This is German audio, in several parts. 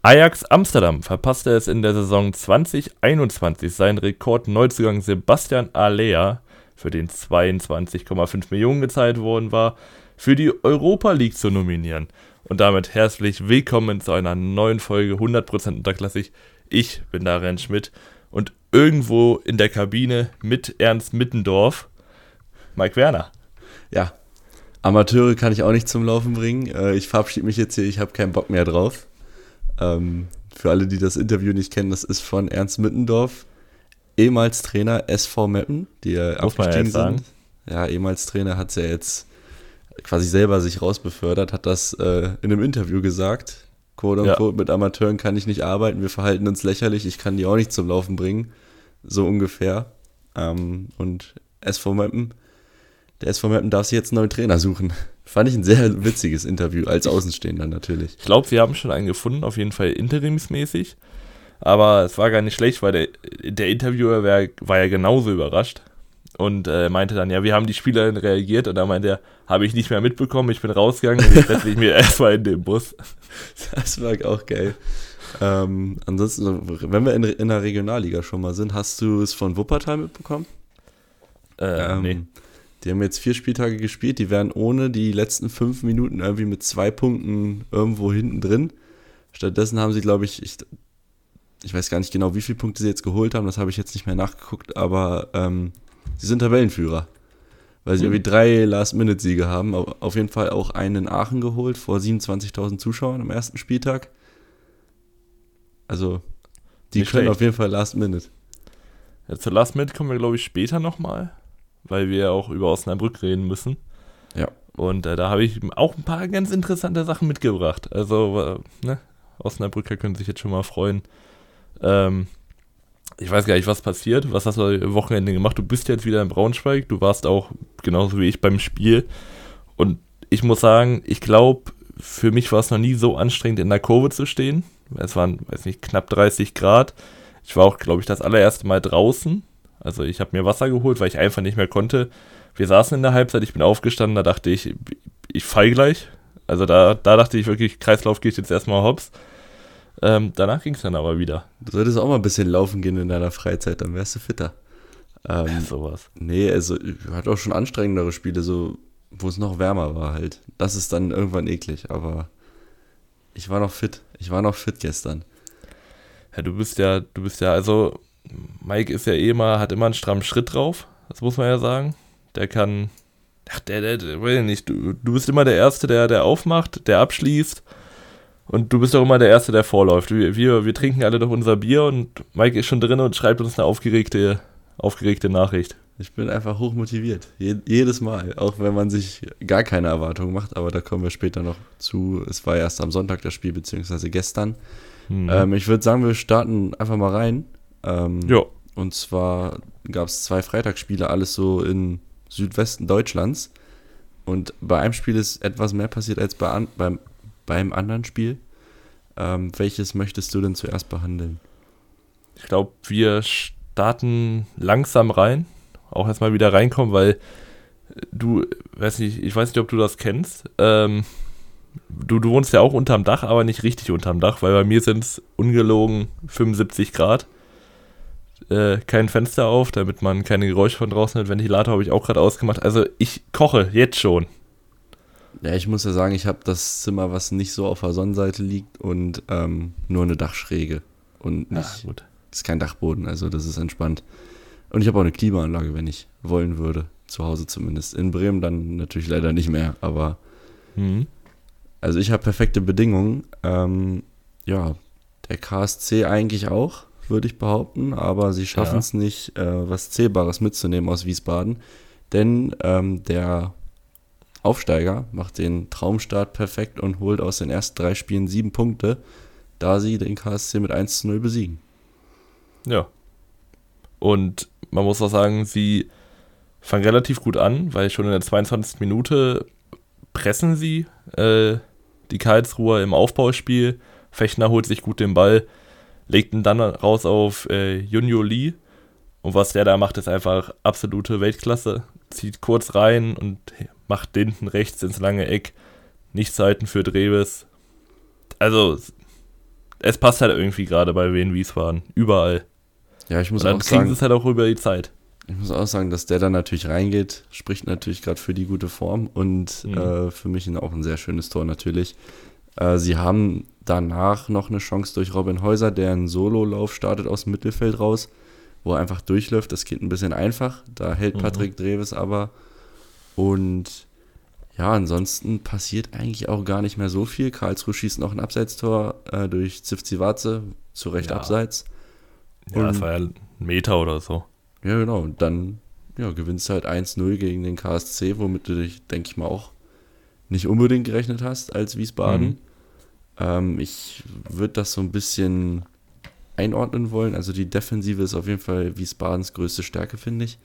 Ajax Amsterdam verpasste es in der Saison 2021 seinen Rekord-Neuzugang Sebastian Alea, für den 22,5 Millionen gezahlt worden war, für die Europa League zu nominieren. Und damit herzlich willkommen zu einer neuen Folge 100% unterklassig. Ich bin Darren Schmidt und irgendwo in der Kabine mit Ernst Mittendorf, Mike Werner. Ja, Amateure kann ich auch nicht zum Laufen bringen. Äh, ich verabschiede mich jetzt hier, ich habe keinen Bock mehr drauf. Ähm, für alle, die das Interview nicht kennen, das ist von Ernst Mittendorf, ehemals Trainer SV Meppen, die ja Muss man ja ehemals Trainer hat es ja jetzt quasi selber sich rausbefördert, hat das äh, in einem Interview gesagt. Quote unquote, ja. mit Amateuren kann ich nicht arbeiten, wir verhalten uns lächerlich, ich kann die auch nicht zum Laufen bringen. So ungefähr. Ähm, und SV Meppen, der SV Meppen darf sich jetzt einen neuen Trainer suchen. Fand ich ein sehr witziges Interview, als Außenstehender natürlich. Ich glaube, wir haben schon einen gefunden, auf jeden Fall interimsmäßig. Aber es war gar nicht schlecht, weil der, der Interviewer war, war ja genauso überrascht und äh, meinte dann, ja, wie haben die Spielerin reagiert? Und da meinte er, habe ich nicht mehr mitbekommen, ich bin rausgegangen und jetzt setze ich mir erstmal in den Bus. Das war auch geil. Ähm, ansonsten, wenn wir in, in der Regionalliga schon mal sind, hast du es von Wuppertal mitbekommen? Äh, ähm, nee. Die haben jetzt vier Spieltage gespielt, die wären ohne die letzten fünf Minuten irgendwie mit zwei Punkten irgendwo hinten drin. Stattdessen haben sie, glaube ich, ich, ich weiß gar nicht genau, wie viele Punkte sie jetzt geholt haben, das habe ich jetzt nicht mehr nachgeguckt, aber ähm, sie sind Tabellenführer. Weil sie mhm. irgendwie drei Last-Minute-Siege haben. Auf jeden Fall auch einen in Aachen geholt vor 27.000 Zuschauern am ersten Spieltag. Also, die nicht können schlecht. auf jeden Fall Last-Minute. Ja, zur Last-Minute kommen wir, glaube ich, später nochmal weil wir auch über Osnabrück reden müssen. Ja. Und äh, da habe ich auch ein paar ganz interessante Sachen mitgebracht. Also, äh, ne, Osnabrücker können sich jetzt schon mal freuen. Ähm, ich weiß gar nicht, was passiert. Was hast du am Wochenende gemacht? Du bist jetzt wieder in Braunschweig. Du warst auch genauso wie ich beim Spiel. Und ich muss sagen, ich glaube, für mich war es noch nie so anstrengend, in der Kurve zu stehen. Es waren, weiß nicht, knapp 30 Grad. Ich war auch, glaube ich, das allererste Mal draußen. Also ich habe mir Wasser geholt, weil ich einfach nicht mehr konnte. Wir saßen in der Halbzeit, ich bin aufgestanden, da dachte ich, ich fall gleich. Also da, da dachte ich wirklich, Kreislauf geht jetzt erstmal hops. Ähm, danach ging es dann aber wieder. Du solltest auch mal ein bisschen laufen gehen in deiner Freizeit, dann wärst du fitter. Ähm, ja, sowas. Nee, also hat auch schon anstrengendere Spiele, so wo es noch wärmer war halt. Das ist dann irgendwann eklig, aber ich war noch fit. Ich war noch fit gestern. Ja, du bist ja, du bist ja, also Mike ist ja eh immer, hat immer einen strammen Schritt drauf, das muss man ja sagen. Der kann, ach, der, der, der will nicht, du, du bist immer der Erste, der, der aufmacht, der abschließt. Und du bist doch immer der Erste, der vorläuft. Wir, wir, wir trinken alle doch unser Bier und Mike ist schon drin und schreibt uns eine aufgeregte, aufgeregte Nachricht. Ich bin einfach hochmotiviert. Je, jedes Mal. Auch wenn man sich gar keine Erwartungen macht, aber da kommen wir später noch zu. Es war erst am Sonntag das Spiel, beziehungsweise gestern. Mhm. Ähm, ich würde sagen, wir starten einfach mal rein. Ähm, ja. Und zwar gab es zwei Freitagsspiele, alles so in Südwesten Deutschlands. Und bei einem Spiel ist etwas mehr passiert als bei an, beim, beim anderen Spiel. Ähm, welches möchtest du denn zuerst behandeln? Ich glaube, wir starten langsam rein. Auch erstmal wieder reinkommen, weil du, weiß nicht, ich weiß nicht, ob du das kennst. Ähm, du, du wohnst ja auch unterm Dach, aber nicht richtig unterm Dach, weil bei mir sind es ungelogen 75 Grad äh, kein Fenster auf, damit man keine Geräusche von draußen hat. Ventilator habe ich auch gerade ausgemacht. Also ich koche jetzt schon. Ja, ich muss ja sagen, ich habe das Zimmer, was nicht so auf der Sonnenseite liegt und ähm, nur eine Dachschräge. Und nicht, ah, gut. ist kein Dachboden, also das ist entspannt. Und ich habe auch eine Klimaanlage, wenn ich wollen würde. Zu Hause zumindest. In Bremen dann natürlich leider nicht mehr, aber. Mhm. Also ich habe perfekte Bedingungen. Ähm, ja, der KSC eigentlich auch würde ich behaupten, aber sie schaffen es ja. nicht, äh, was Zählbares mitzunehmen aus Wiesbaden. Denn ähm, der Aufsteiger macht den Traumstart perfekt und holt aus den ersten drei Spielen sieben Punkte, da sie den KSC mit 1 zu 0 besiegen. Ja. Und man muss auch sagen, sie fangen relativ gut an, weil schon in der 22. Minute pressen sie äh, die Karlsruher im Aufbauspiel. Fechner holt sich gut den Ball legt ihn dann raus auf äh, Junyo Lee. Und was der da macht, ist einfach absolute Weltklasse. Zieht kurz rein und macht hinten rechts ins lange Eck. Nichts halten für Dreves. Also, es passt halt irgendwie gerade bei Wien Wiesbaden. Überall. Ja, ich muss Und dann auch kriegen sagen, sie es halt auch über die Zeit. ich muss auch sagen, dass der dann natürlich reingeht, spricht natürlich gerade für die gute Form und Mhm. äh, für mich auch ein sehr schönes Tor natürlich. Äh, sie haben danach noch eine Chance durch Robin Häuser, der einen Sololauf startet aus dem Mittelfeld raus, wo er einfach durchläuft. Das geht ein bisschen einfach. Da hält Mhm. Patrick Dreves aber. Und ja, ansonsten passiert eigentlich auch gar nicht mehr so viel. Karlsruhe schießt noch ein Abseitstor äh, durch Zivzivatze, zu Recht Ja. abseits. Ja, das Und- war ja ein Meter oder so. Ja, genau. Und dann ja, gewinnst du halt 1-0 gegen den KSC, womit du dich, denke ich mal, auch nicht unbedingt gerechnet hast als Wiesbaden. Mhm. Ähm, ich würde das so ein bisschen einordnen wollen. Also die Defensive ist auf jeden Fall Wiesbadens größte Stärke, finde ich.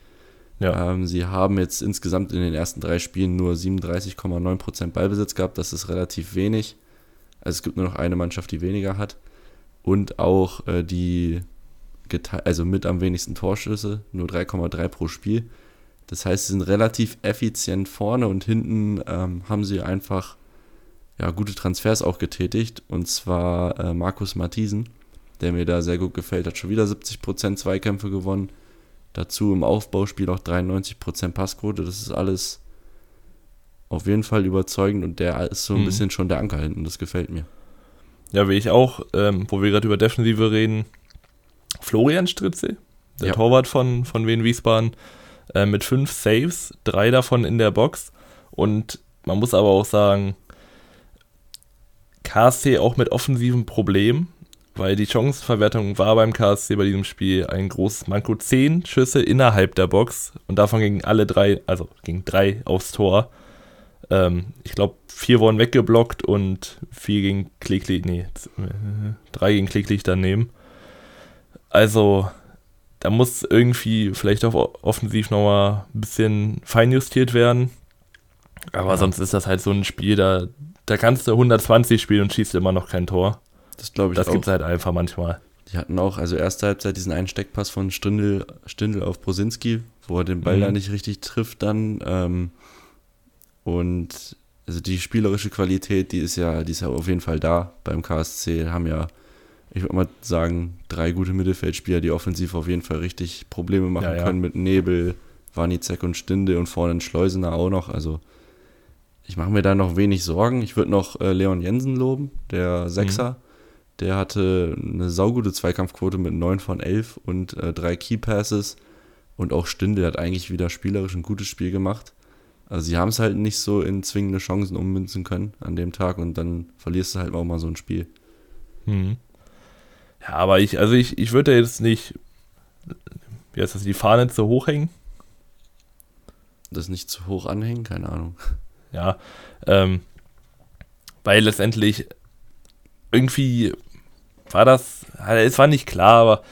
Ja. Ähm, sie haben jetzt insgesamt in den ersten drei Spielen nur 37,9% Ballbesitz gehabt. Das ist relativ wenig. Also es gibt nur noch eine Mannschaft, die weniger hat. Und auch äh, die, also mit am wenigsten Torschüsse, nur 3,3 pro Spiel. Das heißt, sie sind relativ effizient vorne und hinten ähm, haben sie einfach ja, gute Transfers auch getätigt. Und zwar äh, Markus Matthiesen, der mir da sehr gut gefällt, hat schon wieder 70% Zweikämpfe gewonnen. Dazu im Aufbauspiel auch 93% Passquote. Das ist alles auf jeden Fall überzeugend und der ist so ein Mhm. bisschen schon der Anker hinten. Das gefällt mir. Ja, wie ich auch, ähm, wo wir gerade über Defensive reden, Florian Stritze, der Ja. Torwart von, von Wien Wiesbaden, äh, mit fünf Saves, drei davon in der Box. Und man muss aber auch sagen, KSC auch mit offensiven Problemen, weil die Chancenverwertung war beim KSC bei diesem Spiel ein großes Manko. Zehn Schüsse innerhalb der Box und davon gingen alle drei, also gingen drei aufs Tor. Ähm, ich glaube, vier wurden weggeblockt und vier gegen Klicklicht, nee, äh, drei gegen Klicklicht daneben. Also, da muss irgendwie vielleicht auch offensiv nochmal ein bisschen feinjustiert werden. Aber Ja. sonst ist das halt so ein Spiel, da, da kannst du 120 spielen und schießt immer noch kein Tor. Das glaube ich Das auch. gibt es halt einfach manchmal. Die hatten auch, also erste Halbzeit diesen einen Steckpass von Stindl, Stindl auf Brosinski, wo er den Ball Mhm. da nicht richtig trifft dann. Ähm, und also die spielerische Qualität, die ist ja, die ist ja auf jeden Fall da beim KSC. Haben ja, ich würde mal sagen, drei gute Mittelfeldspieler, die offensiv auf jeden Fall richtig Probleme machen Ja, ja. können mit Nebel, Wanizek und Stinde und vorne Schleusener auch noch. Also ich mache mir da noch wenig Sorgen. Ich würde noch äh, Leon Jensen loben, der Sechser. Der hatte eine saugute Zweikampfquote mit 9 von 11 und äh, drei Key Passes. Und auch Stindl hat eigentlich wieder spielerisch ein gutes Spiel gemacht. Also sie haben es halt nicht so in zwingende Chancen ummünzen können an dem Tag und dann verlierst du halt auch mal so ein Spiel. Mhm. Ja, aber ich, also ich, ich würde jetzt nicht, wie heißt das, die Fahne zu hoch hängen. Das nicht zu hoch anhängen, keine Ahnung. Ja, ähm, weil letztendlich irgendwie war das, es war nicht klar, aber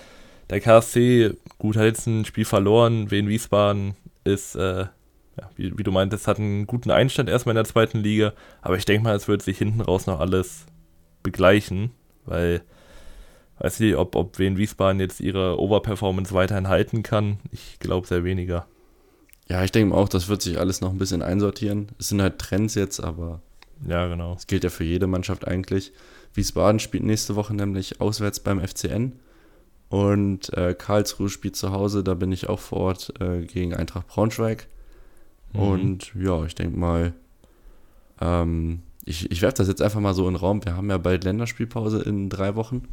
der KSC, gut, hat jetzt ein Spiel verloren, Wien Wiesbaden ist, äh, ja, wie, wie du meintest, hat einen guten Einstand erstmal in der zweiten Liga, aber ich denke mal, es wird sich hinten raus noch alles begleichen, weil, weiß nicht, ob, ob Wien Wiesbaden jetzt ihre Overperformance weiterhin halten kann, ich glaube sehr weniger. Ja, ich denke auch, das wird sich alles noch ein bisschen einsortieren. Es sind halt Trends jetzt, aber Ja, genau. das gilt ja für jede Mannschaft eigentlich. Wiesbaden spielt nächste Woche nämlich auswärts beim FCN und äh, Karlsruhe spielt zu Hause, da bin ich auch vor Ort äh, gegen Eintracht Braunschweig. Mhm. Und ja, ich denke mal, ähm, ich, ich werfe das jetzt einfach mal so in den Raum. Wir haben ja bald Länderspielpause in drei Wochen.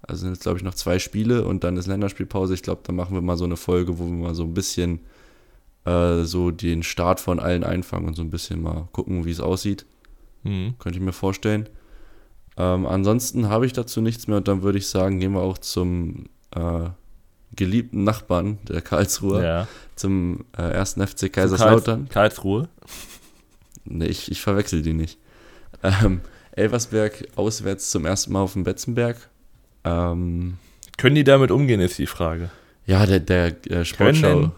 Also sind jetzt, glaube ich, noch zwei Spiele und dann ist Länderspielpause. Ich glaube, da machen wir mal so eine Folge, wo wir mal so ein bisschen äh, so den Start von allen einfangen und so ein bisschen mal gucken, wie es aussieht. Mhm. Könnte ich mir vorstellen. Ähm, ansonsten habe ich dazu nichts mehr und dann würde ich sagen, gehen wir auch zum äh, geliebten Nachbarn der Karlsruher, Ja. zum äh, ersten FC Kaiserslautern. Karls, Karlsruhe. Nee, ich, ich verwechsel die nicht. Ähm, Elversberg auswärts zum ersten Mal auf dem Betzenberg. Ähm, Können die damit umgehen, ist die Frage. ja, der, der äh, Sportschau, Können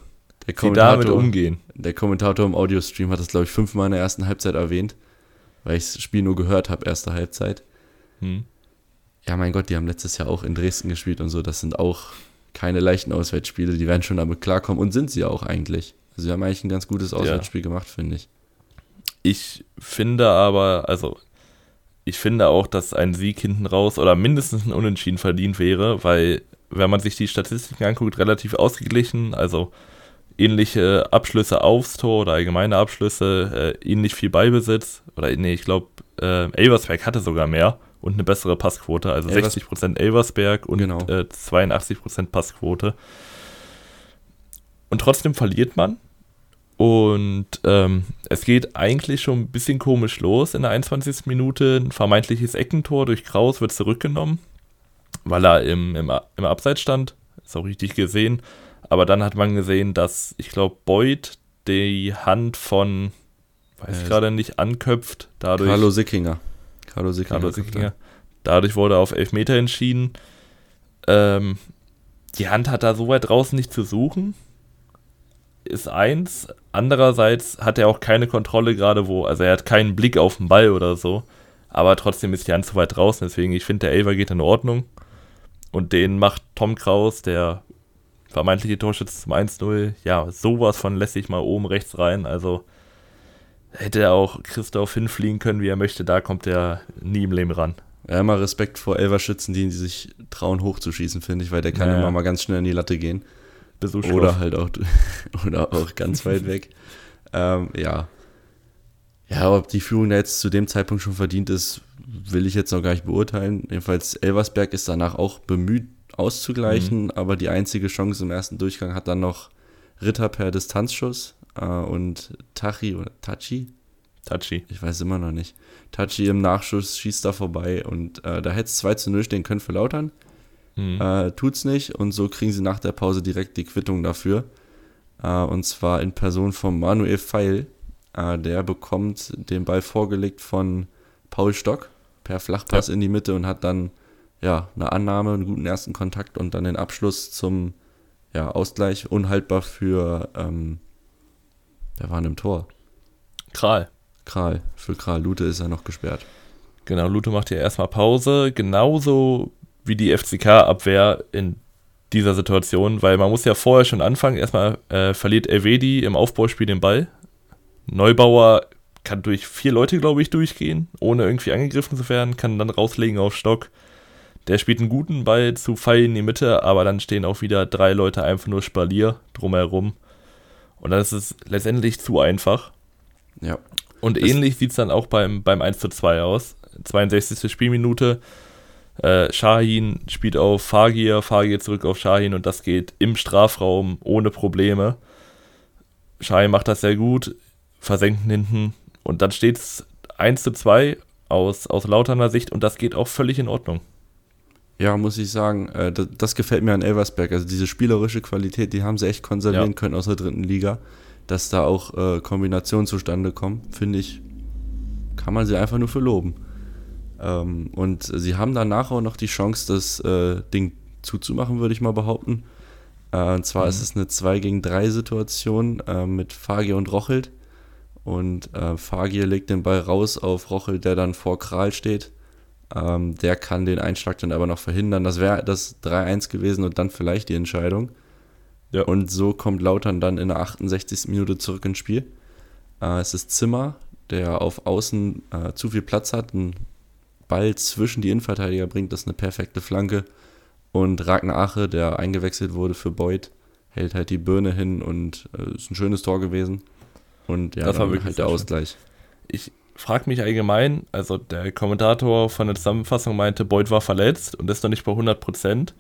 der Sie damit Kommentator, umgehen. der Kommentator im Audiostream hat das, glaube ich, fünfmal in der ersten Halbzeit erwähnt, weil ich das Spiel nur gehört habe, erste Halbzeit. Hm. Ja, mein Gott, die haben letztes Jahr auch in Dresden gespielt und so. Das sind auch keine leichten Auswärtsspiele. Die werden schon damit klarkommen und sind sie auch eigentlich. Also, sie haben eigentlich ein ganz gutes Auswärtsspiel gemacht, finde ich. Ich finde aber, also, ich finde auch, dass ein Sieg hinten raus oder mindestens ein Unentschieden verdient wäre, weil, wenn man sich die Statistiken anguckt, relativ ausgeglichen, also ähnliche Abschlüsse aufs Tor oder allgemeine Abschlüsse, äh, ähnlich viel Beibesitz. Oder nee, ich glaube, äh, Elversberg hatte sogar mehr und eine bessere Passquote. Also Elvers 60% Elversberg und genau. äh, 82% Passquote. Und trotzdem verliert man. Und ähm, es geht eigentlich schon ein bisschen komisch los in der 21. Minute. Ein vermeintliches Eckentor durch Kraus wird zurückgenommen, weil er im, im, im Abseits stand. Ist auch richtig gesehen. Aber dann hat man gesehen, dass, ich glaube, Boyd die Hand von, weiß ich äh, gerade nicht, anköpft. Dadurch, Carlo Sickinger. Carlo Sickinger. Carlo Sickinger. Dadurch wurde auf Elfmeter entschieden. Ähm, die Hand hat da so weit draußen nicht zu suchen. Ist eins. Andererseits hat er auch keine Kontrolle gerade wo, also er hat keinen Blick auf den Ball oder so. Aber trotzdem ist die Hand zu weit draußen. Deswegen, ich finde, der Elver geht in Ordnung. Und den macht Tom Kraus, der vermeintliche Torschütze zum 1-0, ja, sowas von lässig mal oben rechts rein. Also hätte er auch Christoph hinfliegen können, wie er möchte, da kommt er nie im Leben ran. Ja, immer Respekt vor Elverschützen, die sich trauen hochzuschießen, finde ich, weil der kann ja. immer mal ganz schnell in die Latte gehen. Oder halt auch, oder auch ganz weit weg. Ähm, ja. Ja, ob die Führung da jetzt zu dem Zeitpunkt schon verdient ist, will ich jetzt noch gar nicht beurteilen. Jedenfalls Elversberg ist danach auch bemüht, auszugleichen, mhm. aber die einzige Chance im ersten Durchgang hat dann noch Ritter per Distanzschuss äh, und Tachi oder Tachi? Tachi. Ich weiß immer noch nicht. Tachi im Nachschuss schießt da vorbei und äh, da hätte es 2 zu 0 stehen können für Lautern. Mhm. Äh, tut's nicht und so kriegen sie nach der Pause direkt die Quittung dafür. Äh, und zwar in Person von Manuel Feil. Äh, der bekommt den Ball vorgelegt von Paul Stock per Flachpass ja. in die Mitte und hat dann ja, eine Annahme, einen guten ersten Kontakt und dann den Abschluss zum ja, Ausgleich. Unhaltbar für, ähm, wer war denn im Tor? Kral. Kral. Für Kral. Lute ist ja noch gesperrt. Genau, Lute macht hier erstmal Pause. Genauso wie die FCK-Abwehr in dieser Situation, weil man muss ja vorher schon anfangen. Erstmal äh, verliert Elvedi im Aufbauspiel den Ball. Neubauer kann durch vier Leute, glaube ich, durchgehen, ohne irgendwie angegriffen zu werden, kann dann rauslegen auf Stock. Der spielt einen guten Ball zu Pfeil in die Mitte, aber dann stehen auch wieder drei Leute einfach nur Spalier drumherum. Und dann ist es letztendlich zu einfach. Ja. Und das ähnlich sieht es dann auch beim, beim 1 zu 2 aus. 62. Spielminute. Äh, Shahin spielt auf Fagir, Fagir zurück auf Shahin und das geht im Strafraum ohne Probleme. Shahin macht das sehr gut, versenkt hinten und dann steht es 1 zu 2 aus, aus Lauterner Sicht und das geht auch völlig in Ordnung. Ja, muss ich sagen, äh, das, das, gefällt mir an Elversberg. Also diese spielerische Qualität, die haben sie echt konservieren ja. können aus der dritten Liga. Dass da auch äh, Kombinationen zustande kommen, finde ich, kann man sie einfach nur für loben. Ähm, und sie haben danach auch noch die Chance, das äh, Ding zuzumachen, würde ich mal behaupten. Äh, und zwar mhm. ist es eine 2 gegen 3 Situation äh, mit Fagier und Rochelt. Und äh, Fagier legt den Ball raus auf Rochelt, der dann vor Kral steht ähm, der kann den Einschlag dann aber noch verhindern. Das wäre das 3-1 gewesen und dann vielleicht die Entscheidung. Ja. Und so kommt Lautern dann in der 68. Minute zurück ins Spiel. Äh, es ist Zimmer, der auf Außen äh, zu viel Platz hat, einen Ball zwischen die Innenverteidiger bringt, das ist eine perfekte Flanke. Und Ragnar Ache, der eingewechselt wurde für Beuth, hält halt die Birne hin und äh, ist ein schönes Tor gewesen. Und ja, das war wirklich halt der Ausgleich. Ich, frage mich allgemein, also der Kommentator von der Zusammenfassung meinte, Beuth war verletzt und ist noch nicht bei 100 Prozent.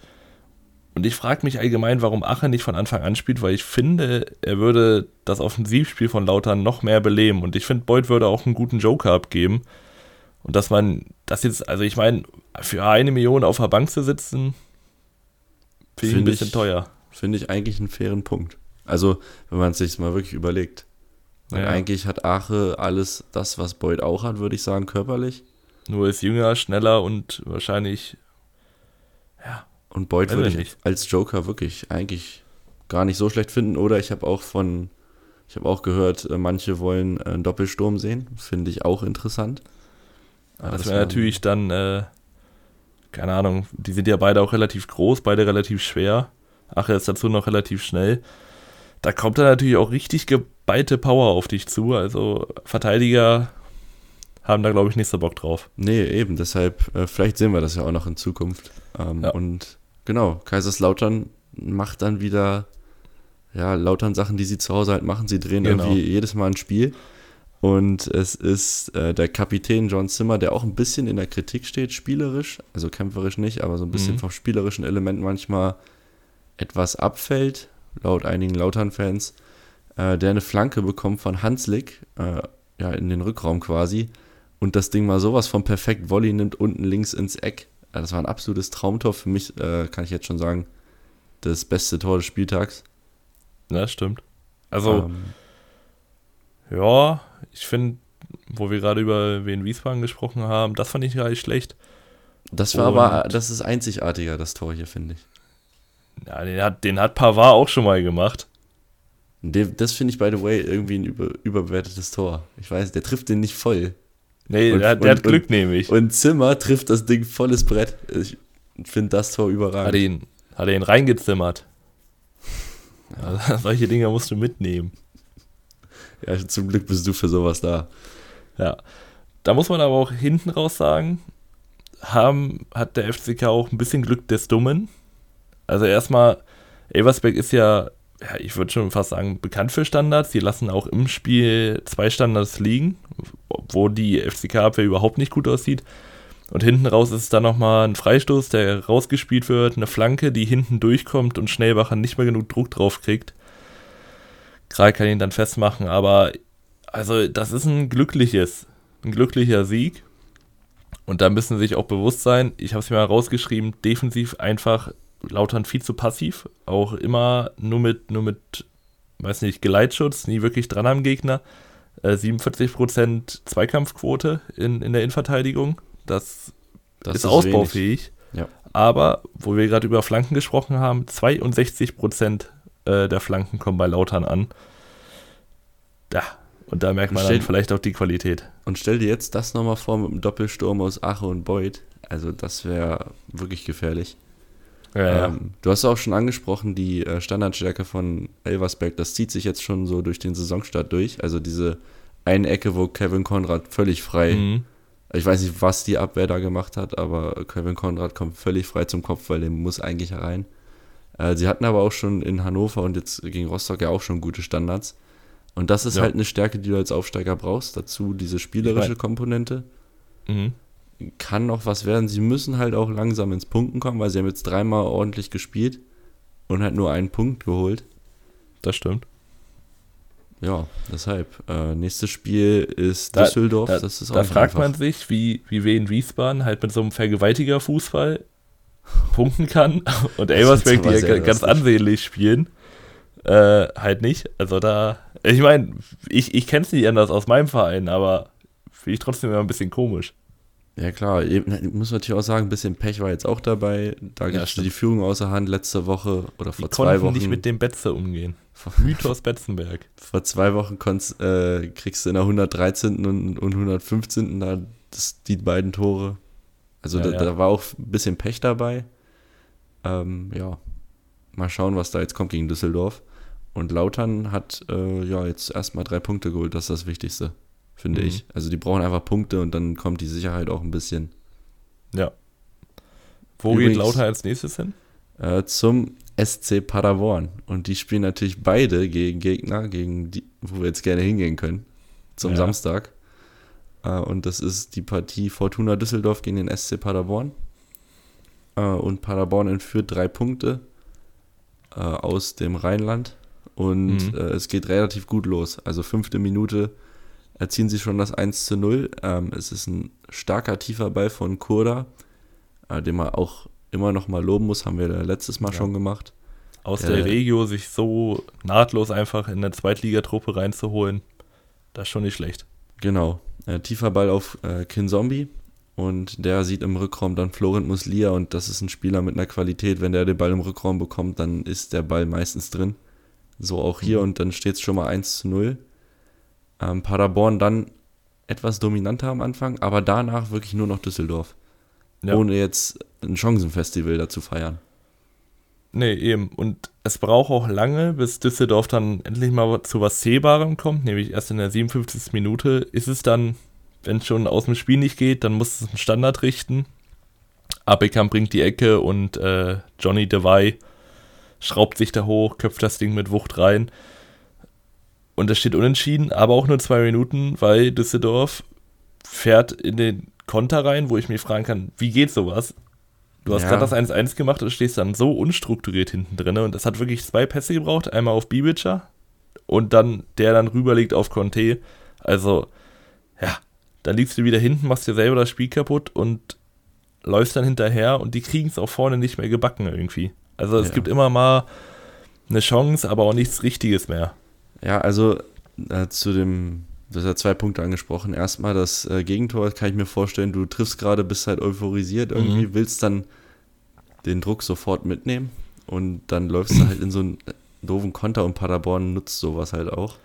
Und ich frage mich allgemein, warum Ache nicht von Anfang an spielt, weil ich finde, er würde das Offensivspiel von Lautern noch mehr beleben. Und ich finde, Beuth würde auch einen guten Joker abgeben. Und dass man das jetzt, also ich meine, für eine Million auf der Bank zu sitzen, finde ich ein bisschen ich, teuer. Finde ich eigentlich einen fairen Punkt. Also, wenn man es sich mal wirklich überlegt. Ja. Eigentlich hat Ache alles das, was Boyd auch hat, würde ich sagen, körperlich. Nur ist jünger, schneller und wahrscheinlich, ja. Und Boyd würde ich nicht. als Joker wirklich eigentlich gar nicht so schlecht finden. Oder ich habe auch von, ich habe auch gehört, äh, manche wollen einen Doppelsturm sehen. Finde ich auch interessant. Das, das wäre natürlich dann, äh, keine Ahnung, die sind ja beide auch relativ groß, beide relativ schwer. Ache ist dazu noch relativ schnell. Da kommt er natürlich auch richtig ge geballte Power auf dich zu. Also Verteidiger haben da, glaube ich, nicht so Bock drauf. Nee, eben. Deshalb, äh, vielleicht sehen wir das ja auch noch in Zukunft. Ähm, ja. Und genau, Kaiserslautern macht dann wieder, ja, Lautern Sachen, die sie zu Hause halt machen. Sie drehen genau. irgendwie jedes Mal ein Spiel. Und es ist äh, der Kapitän John Zimmer, der auch ein bisschen in der Kritik steht, spielerisch, also kämpferisch nicht, aber so ein bisschen mhm. vom spielerischen Element manchmal etwas abfällt, laut einigen Lautern-Fans, äh, der eine Flanke bekommt von Hanslik, äh, ja, in den Rückraum quasi, und das Ding mal sowas von perfekt Volley nimmt, unten links ins Eck. Das war ein absolutes Traumtor für mich, äh, kann ich jetzt schon sagen, das beste Tor des Spieltags. Ja, stimmt. Also, ähm, ja, ich finde, wo wir gerade über Wien Wiesbaden gesprochen haben, das fand ich gar nicht schlecht. Das war Und, aber, das ist einzigartiger, das Tor hier, finde ich. Ja, den hat, den hat Pavard auch schon mal gemacht. Das finde ich, by the way, irgendwie ein über, überbewertetes Tor. Ich weiß, der trifft den nicht voll. Nee, und, der, der und, hat Glück, nämlich. Und Zimmer trifft das Ding volles Brett. Ich finde das Tor überragend. Hat er ihn, hat er ihn reingezimmert. Ja. Solche Dinge musst du mitnehmen. Ja, zum Glück bist du für sowas da. Ja. Da muss man aber auch hinten raus sagen, haben, hat der FCK auch ein bisschen Glück des Dummen. Also erstmal, Elversberg ist ja, ja ich würde schon fast sagen, bekannt für Standards. Die lassen auch im Spiel zwei Standards liegen, wo die FCK-Abwehr überhaupt nicht gut aussieht. Und hinten raus ist es dann nochmal ein Freistoß, der rausgespielt wird, eine Flanke, die hinten durchkommt und Schnellbacher nicht mehr genug Druck drauf kriegt. Kral kann ihn dann festmachen, aber also das ist ein glückliches, ein glücklicher Sieg. Und da müssen sie sich auch bewusst sein, ich habe es mir mal rausgeschrieben, defensiv einfach Lautern viel zu passiv. Auch immer nur mit, nur mit, weiß nicht, Geleitschutz, nie wirklich dran am Gegner. Äh, 47% Zweikampfquote in, in der Innenverteidigung. Das, das ist, ist, ausbaufähig. Ja. Aber, wo wir gerade über Flanken gesprochen haben, 62% äh, der Flanken kommen bei Lautern an. Ja, und da merkt man stell, dann vielleicht auch die Qualität. Und stell dir jetzt das nochmal vor mit einem Doppelsturm aus Ache und Beuth. Also das wäre wirklich gefährlich. Ja, ähm, ja. Du hast auch schon angesprochen, die äh, Standardstärke von Elversberg, das zieht sich jetzt schon so durch den Saisonstart durch. Also diese eine Ecke, wo Kevin Konrad völlig frei, mhm. ich weiß nicht, was die Abwehr da gemacht hat, aber Kevin Konrad kommt völlig frei zum Kopf, weil der muss eigentlich herein. Äh, sie hatten aber auch schon in Hannover und jetzt gegen Rostock ja auch schon gute Standards. Und das ist ja. halt eine Stärke, die du als Aufsteiger brauchst. Dazu diese spielerische Komponente. Mhm. Kann noch was werden. Sie müssen halt auch langsam ins Punkten kommen, weil sie haben jetzt dreimal ordentlich gespielt und halt nur einen Punkt geholt. Das stimmt. Ja, deshalb. Äh, nächstes Spiel ist da, Düsseldorf. Da, das ist auch da fragt einfach. man sich, wie, wie Wien Wiesbaden halt mit so einem Vergewaltiger-Fußball punkten kann und Elversberg, die ja ganz ansehnlich spielen, äh, halt nicht. Also da, ich meine, ich, ich kenne es nicht anders aus meinem Verein, aber finde ich trotzdem immer ein bisschen komisch. Ja klar, ich muss natürlich auch sagen, ein bisschen Pech war jetzt auch dabei. Da ja, die Führung außer Hand letzte Woche oder vor die zwei Wochen. nicht mit dem Betze umgehen. Mythos Betzenberg. Vor zwei Wochen konntest, äh, kriegst du in der 113. und, und 115. da das, die beiden Tore. Also ja, da, ja. da, war auch ein bisschen Pech dabei. Ähm, ja, mal schauen, was da jetzt kommt gegen Düsseldorf. Und Lautern hat äh, ja jetzt erstmal drei Punkte geholt, das ist das Wichtigste, finde mhm. ich. Also die brauchen einfach Punkte und dann kommt die Sicherheit auch ein bisschen. Ja. Wo Übrigens, geht Lautern als nächstes hin? Äh, zum SC Paderborn. Und die spielen natürlich beide gegen Gegner, gegen die, wo wir jetzt gerne hingehen können, zum ja. Samstag. Äh, und das ist die Partie Fortuna Düsseldorf gegen den SC Paderborn. Äh, und Paderborn entführt drei Punkte äh, aus dem Rheinland und mhm. äh, es geht relativ gut los. Also fünfte Minute erzielen sie schon das 1 zu 0. Ähm, es ist ein starker, tiefer Ball von Kurda, äh, den man auch immer noch mal loben muss, haben wir letztes Mal ja. schon gemacht. Aus der, der Regio sich so nahtlos einfach in der Zweitligatruppe reinzuholen, das ist schon nicht schlecht. Genau. Äh, tiefer Ball auf äh, Kinzombie und der sieht im Rückraum dann Florent Muslia und das ist ein Spieler mit einer Qualität. Wenn der den Ball im Rückraum bekommt, dann ist der Ball meistens drin. So auch hier mhm. und dann steht es schon mal 1 zu 0. Ähm, Paderborn dann etwas dominanter am Anfang, aber danach wirklich nur noch Düsseldorf. Ja. Ohne jetzt ein Chancenfestival dazu feiern. Nee, eben. Und es braucht auch lange, bis Düsseldorf dann endlich mal zu was Sehbarem kommt, nämlich erst in der 57. Minute ist es dann wenn es schon aus dem Spiel nicht geht, dann muss es einen Standard richten. Abekam bringt die Ecke und äh, Johnny DeVay schraubt sich da hoch, köpft das Ding mit Wucht rein. Und es steht unentschieden, aber auch nur zwei Minuten, weil Düsseldorf fährt in den Konter rein, wo ich mich fragen kann, wie geht sowas? Du hast ja. gerade das 1-1 gemacht und stehst dann so unstrukturiert hinten drin. Und es hat wirklich zwei Pässe gebraucht. Einmal auf Bibica und dann der dann rüberlegt auf Conte. Also, ja, dann liegst du wieder hinten, machst dir selber das Spiel kaputt und läufst dann hinterher und die kriegen es auch vorne nicht mehr gebacken irgendwie. Also es ja. gibt immer mal eine Chance, aber auch nichts Richtiges mehr. Ja, also äh, zu dem, du hast ja zwei Punkte angesprochen. Erstmal das äh, Gegentor, kann ich mir vorstellen, du triffst gerade, bist halt euphorisiert irgendwie, mhm. willst dann den Druck sofort mitnehmen und dann läufst du halt in so einen doofen Konter und Paderborn nutzt sowas halt auch.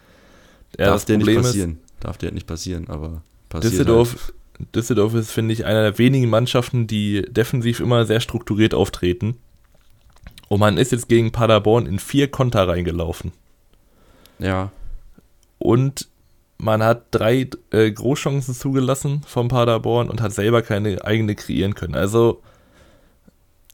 Ja, Darf dir nicht passieren. Ist, Darf dir halt nicht passieren, aber passiert Düsseldorf, halt. Düsseldorf ist, finde ich, einer der wenigen Mannschaften, die defensiv immer sehr strukturiert auftreten. Und man ist jetzt gegen Paderborn in vier Konter reingelaufen. Ja. Und man hat drei äh, Großchancen zugelassen vom Paderborn und hat selber keine eigene kreieren können. Also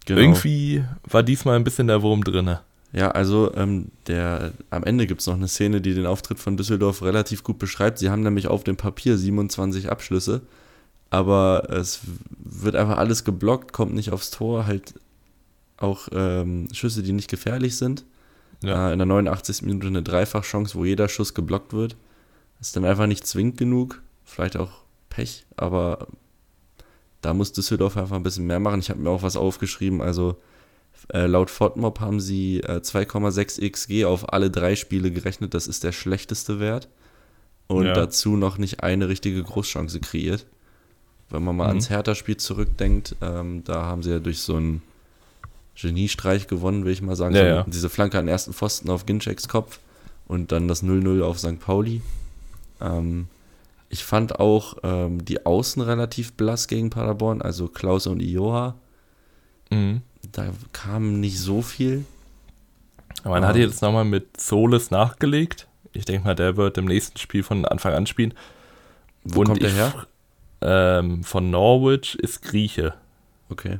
genau. irgendwie war diesmal ein bisschen der Wurm drin. Ja, also ähm, der, am Ende gibt es noch eine Szene, die den Auftritt von Düsseldorf relativ gut beschreibt. Sie haben nämlich auf dem Papier 27 Abschlüsse, aber es wird einfach alles geblockt, kommt nicht aufs Tor, halt auch ähm, Schüsse, die nicht gefährlich sind. Ja. Äh, in der 89. Minute eine Dreifachchance, wo jeder Schuss geblockt wird. Ist dann einfach nicht zwingend genug, vielleicht auch Pech, aber da muss Düsseldorf einfach ein bisschen mehr machen. Ich habe mir auch was aufgeschrieben, also äh, laut FODMOB haben sie äh, 2,6 XG auf alle drei Spiele gerechnet. Das ist der schlechteste Wert. Und ja. dazu noch nicht eine richtige Großchance kreiert. Wenn man mal mhm. ans Hertha-Spiel zurückdenkt, ähm, da haben sie ja durch so einen Geniestreich gewonnen, will ich mal sagen. Ja, so, ja. Diese Flanke an ersten Pfosten auf Gincheks Kopf und dann das 0-0 auf St. Pauli. Ähm, ich fand auch ähm, die Außen relativ blass gegen Paderborn, also Klaus und Ioha. Mhm da kam nicht so viel. Aber man hat jetzt nochmal mit Solis nachgelegt. Ich denke mal, der wird im nächsten Spiel von Anfang an spielen. Wo Und kommt der her? Ähm, von Norwich ist Grieche. Okay.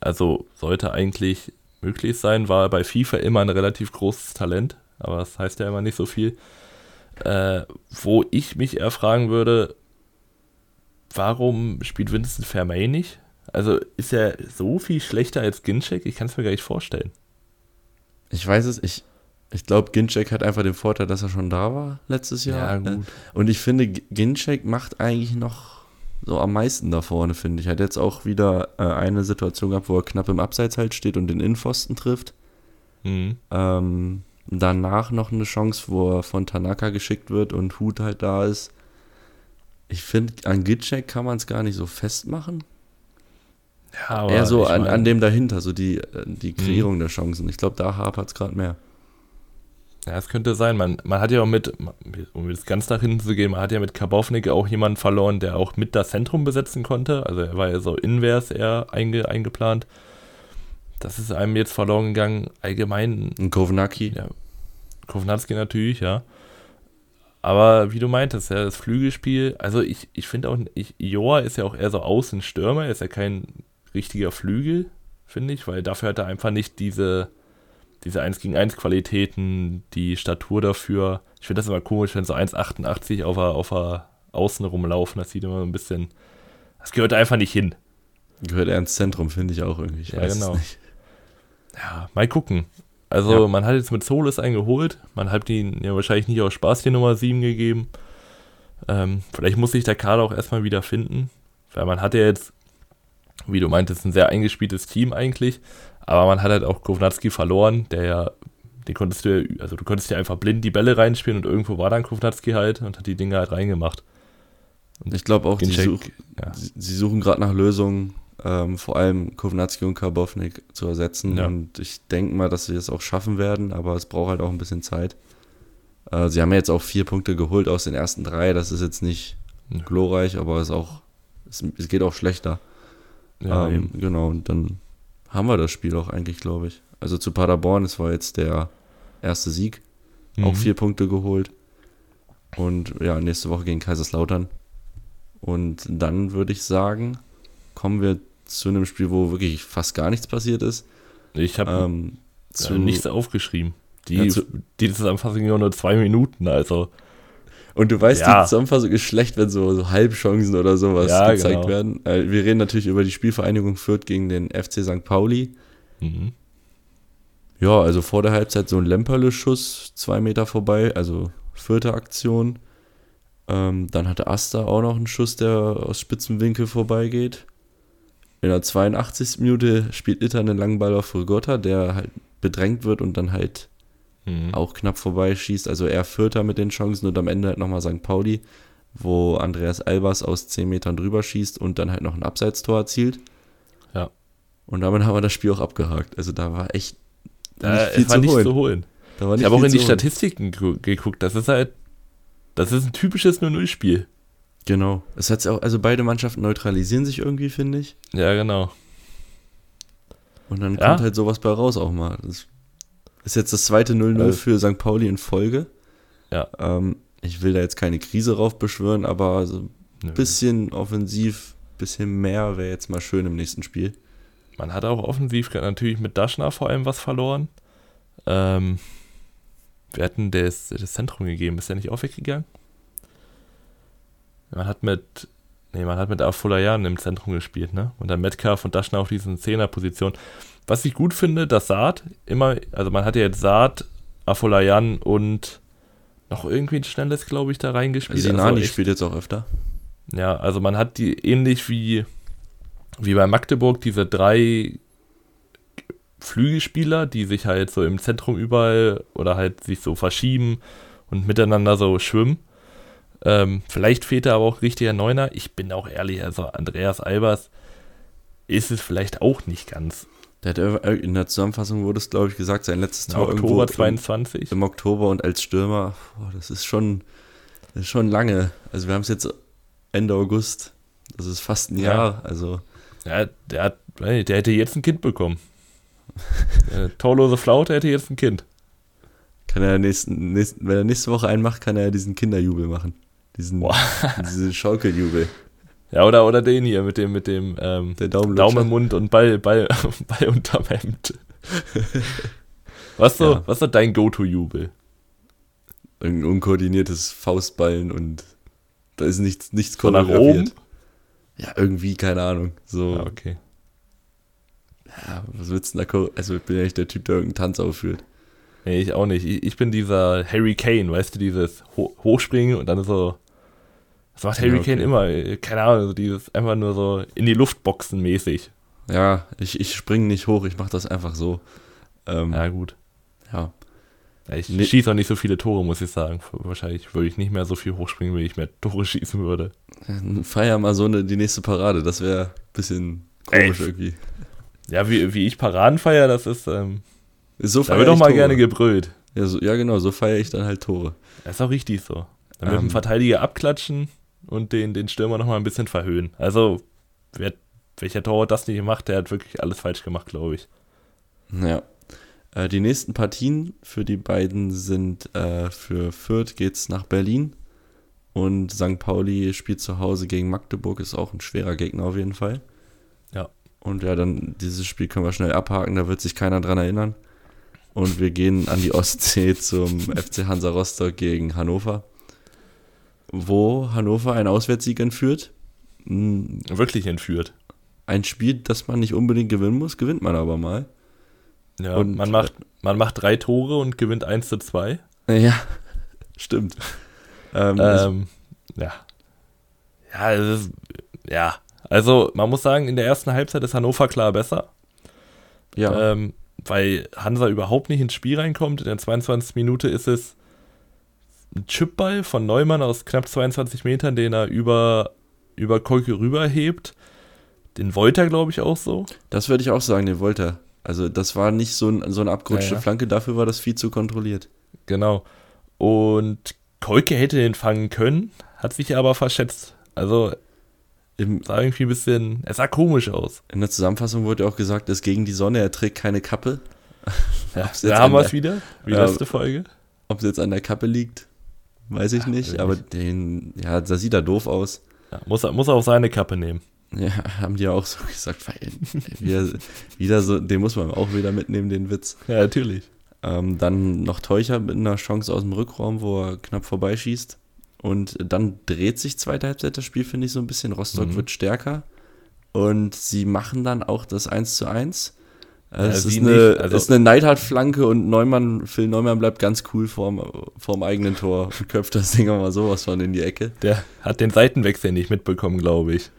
Also sollte eigentlich möglich sein. War bei FIFA immer ein relativ großes Talent, aber das heißt ja immer nicht so viel. Äh, wo ich mich eher fragen würde, warum spielt Vincent Vermey nicht? Also ist er so viel schlechter als Ginchek? Ich kann es mir gar nicht vorstellen. Ich weiß es, ich, ich glaube, Ginchek hat einfach den Vorteil, dass er schon da war letztes Jahr. Ja, gut. Und ich finde, Ginchek macht eigentlich noch so am meisten da vorne, finde ich. Er hat jetzt auch wieder äh, eine Situation gehabt, wo er knapp im Abseits halt steht und den Innenpfosten trifft. Mhm. Ähm, danach noch eine Chance, wo er von Tanaka geschickt wird und Hut halt da ist. Ich finde, an Ginchek kann man es gar nicht so festmachen. Ja, Eher so an, an dem dahinter, so die, die Kreierung mhm. der Chancen. Ich glaube, da hapert es gerade mehr. Ja, es könnte sein. Man, man hat ja auch mit, um jetzt ganz nach hinten zu gehen, man hat ja mit Karbovnik auch jemanden verloren, der auch mit das Zentrum besetzen konnte. Also er war ja so invers eher einge, eingeplant. Das ist einem jetzt verloren gegangen. Allgemein. Ein Kovnacki. Ja. Kovnacki natürlich, ja. Aber wie du meintest, ja, das Flügelspiel, also ich, ich finde auch, ich, Joa ist ja auch eher so Außenstürmer, er ist ja kein richtiger Flügel, finde ich, weil dafür hat er einfach nicht diese, diese 1 gegen 1 Qualitäten, die Statur dafür. Ich finde das immer komisch, wenn so 1,88 auf der, auf der Außen rumlaufen. Das sieht immer ein bisschen. Das gehört einfach nicht hin. Gehört eher ins Zentrum, finde ich auch irgendwie. Ich ja, genau. Ja, mal gucken. Also, ja. man hat jetzt mit Solis einen geholt. Man hat ihn ja wahrscheinlich nicht aus Spaß die Nummer 7 gegeben. Ähm, vielleicht muss sich der Kader auch erstmal wieder finden. Weil man hat ja jetzt wie du meintest, ein sehr eingespieltes Team eigentlich. Aber man hat halt auch Kovnatski verloren, der ja, den konntest du ja, also du konntest ja einfach blind die Bälle reinspielen und irgendwo war dann Kovnatski halt und hat die Dinge halt reingemacht. Und ich glaube auch, sie, such, ja. sie, suchen gerade nach Lösungen, ähm, vor allem Kovnatski und Karbovnik zu ersetzen. Ja. Und ich denke mal, dass sie das auch schaffen werden, aber es braucht halt auch ein bisschen Zeit. Äh, sie haben ja jetzt auch vier Punkte geholt aus den ersten drei. Das ist jetzt nicht glorreich, aber es, auch, es, es geht auch schlechter. Ja, ähm, genau, und dann haben wir das Spiel auch eigentlich, glaube ich. Also zu Paderborn, es war jetzt der erste Sieg. Mhm. Auch vier Punkte geholt. Und ja, nächste Woche gegen Kaiserslautern. Und dann würde ich sagen, kommen wir zu einem Spiel, wo wirklich fast gar nichts passiert ist. Ich habe ähm, äh, nichts aufgeschrieben. Die, ja, zu, die Zusammenfassung ja nur zwei Minuten, also. Und du weißt, ja. die Zusammenfassung ist schlecht, wenn so, so Halbchancen oder sowas ja, gezeigt genau. werden. Äh, wir reden natürlich über die Spielvereinigung Fürth gegen den FC St. Pauli. Mhm. Ja, also vor der Halbzeit so ein Lemperle-Schuss, zwei Meter vorbei, also vierte Aktion. Ähm, dann hatte Asta auch noch einen Schuss, der aus spitzen Winkel vorbeigeht. In der 82. Minute spielt Itter einen langen Ball auf Rigotta, der halt bedrängt wird und dann halt mhm. auch knapp vorbeischießt. Also er Vierter mit den Chancen und am Ende halt nochmal St. Pauli, wo Andreas Albers aus 10 Metern drüber schießt und dann halt noch ein Abseitstor erzielt. Ja. Und damit haben wir das Spiel auch abgehakt. Also da war echt da nicht viel war zu, nicht holen. zu holen. ich habe auch in die Statistiken geguckt. Das ist halt, das ist ein typisches 0-0-Spiel. Genau. Es hat auch, also beide Mannschaften neutralisieren sich irgendwie, finde ich. Ja, genau. Und dann ja. kommt halt sowas bei raus auch mal. Das ist jetzt das zweite 0-0 also, für St. Pauli in Folge. Ja. Ähm, ich will da jetzt keine Krise raufbeschwören, aber so ein bisschen offensiv, bisschen mehr wäre jetzt mal schön im nächsten Spiel. Man hat auch offensiv natürlich mit Daschner vor allem was verloren. Ähm, wir hatten das, das Zentrum gegeben. Ist der nicht auch weggegangen? Man hat mit, nee, man hat mit Afolayan im Zentrum gespielt, ne? Und dann Metcalf und Daschner auf diesen Zehnerposition. Was ich gut finde, dass Saad immer, also man hat ja jetzt Saad, Afolayan und noch irgendwie ein schnelles, glaube ich, da reingespielt. Sinani also spielt jetzt auch öfter. Ja, also man hat die ähnlich wie, wie bei Magdeburg diese drei Flügelspieler, die sich halt so im Zentrum überall oder halt sich so verschieben und miteinander so schwimmen. Ähm, vielleicht fehlt da aber auch richtiger Neuner. Ich bin auch ehrlich, also Andreas Albers ist es vielleicht auch nicht ganz. Der hat in der Zusammenfassung wurde es, glaube ich, gesagt, sein letztes Tor Oktober 22. Im, Oktober und als Stürmer, boah, das ist schon, das ist schon lange. Also wir haben es jetzt Ende August. Das ist fast ein ja. Jahr. Also. Ja, der, hat, der hätte jetzt ein Kind bekommen. torlose Flaute hätte jetzt ein Kind. Kann er nächsten, nächsten, wenn er nächste Woche einen macht, kann er diesen Kinderjubel machen. Diesen, diesen Schaukeljubel. Ja, oder, oder den hier mit dem, mit dem ähm, Daumen, Daumen im Mund und Ball, Ball, Ball unterm Hemd. was so, ja. was ist dein Go-To-Jubel? Ein unkoordiniertes Faustballen und da ist nichts, nichts so choreografiert. Ja, irgendwie, keine Ahnung. So. Ja, okay. Ja, was willst du denn da Also ich bin ja nicht der Typ, der irgendeinen Tanz aufführt. Nee, ich auch nicht. Ich, ich bin dieser Harry Kane, weißt du, dieses Ho Hochspringen und dann so. Das macht Harry ja, okay. Kane immer. Keine Ahnung, so dieses einfach nur so in die Luft boxen mäßig. Ja, ich, ich springe nicht hoch, ich mache das einfach so. Ähm, ja, gut. Ja. ja ich nee. schieße auch nicht so viele Tore, muss ich sagen. Wahrscheinlich würde ich nicht mehr so viel hochspringen, wenn ich mehr Tore schießen würde. Feier mal so eine, die nächste Parade, das wäre ein bisschen komisch Ey. irgendwie. Ja, wie, wie ich Paraden feiere, das ist. Ähm, so da wird doch mal Tore. gerne gebrüllt. Ja, so, ja, genau, so feiere ich dann halt Tore. Das ist auch richtig so. Dann ähm, mit dem Verteidiger abklatschen und den, den Stürmer nochmal ein bisschen verhöhen. Also, wer, welcher Torwart das nicht macht, der hat wirklich alles falsch gemacht, glaube ich. Ja. Äh, die nächsten Partien für die beiden sind, äh, für Fürth geht es nach Berlin und St. Pauli spielt zu Hause gegen Magdeburg, ist auch ein schwerer Gegner auf jeden Fall. Ja. Und ja, dann dieses Spiel können wir schnell abhaken, da wird sich keiner dran erinnern und wir gehen an die Ostsee zum FC Hansa Rostock gegen Hannover, wo Hannover einen Auswärtssieg entführt. Hm. Wirklich entführt. Ein Spiel, das man nicht unbedingt gewinnen muss, gewinnt man aber mal. Ja, und man macht, man macht drei Tore und gewinnt 1 zu 2. Ja, stimmt. ähm, ähm, ja. Ja, es ist, ja. Also, man muss sagen, in der ersten Halbzeit ist Hannover klar besser. Ja. Ähm, weil Hansa überhaupt nicht ins Spiel reinkommt. In der 22. Minute ist es Chipball von Neumann aus knapp 22 Metern, den er über, über Kolke rüberhebt. Den wollte er, glaube ich, auch so. Das würde ich auch sagen, den wollte er. Also das war nicht so, ein, so eine abgerutschte ja, ja. Flanke, dafür war das viel zu kontrolliert. Genau. Und Kolke hätte den fangen können, hat sich aber verschätzt. Also im, sah irgendwie ein bisschen, er sah komisch aus. In der Zusammenfassung wurde auch gesagt, ist gegen die Sonne, er trägt keine Kappe. Ja, da haben wir es wieder, wie ja, letzte Folge. Ob es jetzt an der Kappe liegt, weiß ich ja, nicht, aber nicht. den, ja, da sieht er doof aus. Ja, muss, muss er auf seine Kappe nehmen. Ja, haben die ja auch so gesagt, weil wieder, wieder so, den muss man auch wieder mitnehmen, den Witz. Ja, natürlich. Ähm, dann noch Teucher mit einer Chance aus dem Rückraum, wo er knapp vorbeischießt. Und dann dreht sich zweite Halbzeit das Spiel, finde ich, so ein bisschen. Rostock mhm. wird stärker. Und sie machen dann auch das 1 zu 1. Ja, es ist eine, also ist eine Neidhardt-Flanke und Neumann, Phil Neumann bleibt ganz cool vorm, vorm eigenen Tor und köpft das Ding mal sowas von in die Ecke. Der hat den Seitenwechsel nicht mitbekommen, glaube ich.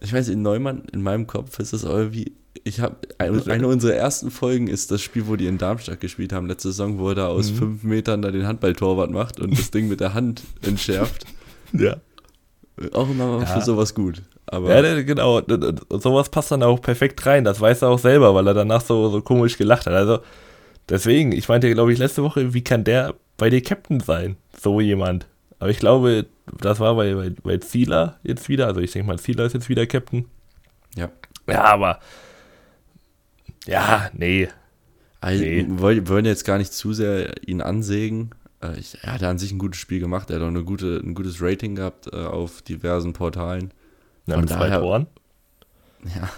Ich weiß, in Neumann, in meinem Kopf ist das irgendwie ich habe eine, eine unserer ersten Folgen ist das Spiel, wo die in Darmstadt gespielt haben letzte Saison, wo er da aus mhm. fünf Metern da den Handballtorwart macht und das Ding mit der Hand entschärft. Ja. Auch immer ja. für sowas gut. Aber ja, genau. Sowas passt dann auch perfekt rein. Das weiß er auch selber, weil er danach so, so komisch gelacht hat. Also deswegen, ich meinte, glaube ich, letzte Woche, wie kann der bei dir Captain sein? So jemand. Aber ich glaube, das war bei, bei, bei Zieler jetzt wieder. Also ich denke mal, Zieler ist jetzt wieder Captain. Ja. Ja, aber ja, nee. Also, nee. Wir wollen jetzt gar nicht zu sehr ihn ansägen. Äh, ich, er hat an sich ein gutes Spiel gemacht. Er hat auch eine gute, ein gutes Rating gehabt äh, auf diversen Portalen. Ja, mit zwei Toren? Ja.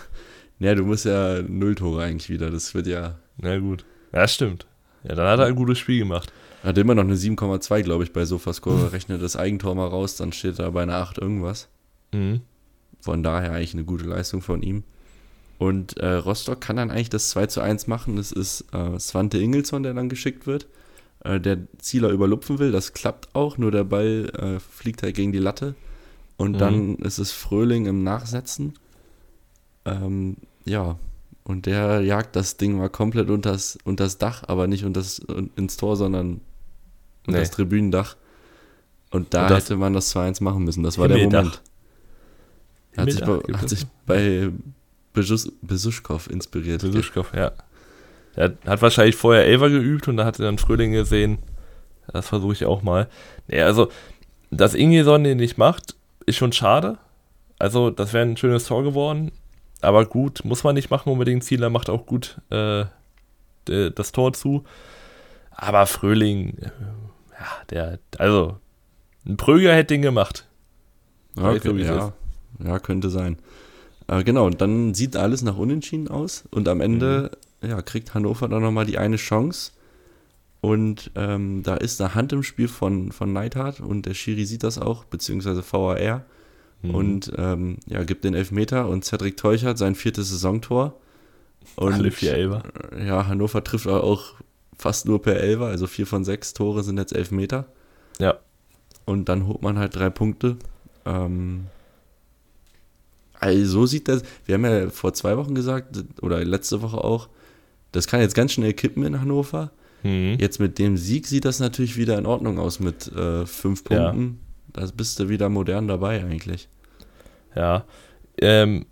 Ja, du musst ja null Tore eigentlich wieder. Das wird ja. Na gut. Ja, stimmt. Ja, dann hat er ein gutes Spiel gemacht. Er hat immer noch eine 7,2, glaube ich, bei Sofascore. Rechnet das Eigentor mal raus, dann steht er bei einer 8 irgendwas. Mhm. Von daher eigentlich eine gute Leistung von ihm. Und äh, Rostock kann dann eigentlich das 2 zu 1 machen. Das ist äh, Svante Ingelsson, der dann geschickt wird. Äh, der Zieler überlupfen will. Das klappt auch, nur der Ball äh, fliegt halt gegen die Latte. Und mhm. dann ist es Fröhling im Nachsetzen. Ähm, ja, und der jagt das Ding mal komplett unters, unters Dach, aber nicht unters, ins Tor, sondern unter nee. das Tribünendach. Und da und hätte man das 2-1 machen müssen. Das war der Moment. Hat sich, bei, hat sich bei Besuschkow inspiriert. Besuschkow, ja. Er hat wahrscheinlich vorher Elver geübt und da hat er dann Fröhling gesehen. Das versuche ich auch mal. Nee, also, dass Ingeson den nicht macht, ist schon schade. Also, das wäre ein schönes Tor geworden. Aber gut, muss man nicht machen unbedingt. Zieler macht auch gut äh, das Tor zu. Aber Fröhling, äh, ja, der, also, ein Pröger hätte den gemacht. Okay, so, ja, ja, könnte sein. Äh, genau, und dann sieht alles nach Unentschieden aus und am Ende mhm. ja, kriegt Hannover dann nochmal die eine Chance. Und ähm, da ist eine Hand im Spiel von, von Neidhardt und der Schiri sieht das auch, beziehungsweise VAR. Mhm. Und ähm, ja, gibt den Elfmeter und Cedric Teuchert sein viertes Saisontor. Und, Alle vier Elfer. Äh, ja, Hannover trifft auch fast nur per Elfer, also vier von sechs Tore sind jetzt Elfmeter. Ja. Und dann holt man halt drei Punkte. Ähm, also so sieht das, wir haben ja vor zwei Wochen gesagt, oder letzte Woche auch, das kann jetzt ganz schnell kippen in Hannover. Mhm. Jetzt mit dem Sieg sieht das natürlich wieder in Ordnung aus mit äh, fünf Punkten. Ja. Da bist du wieder modern dabei eigentlich. Ja. Ähm,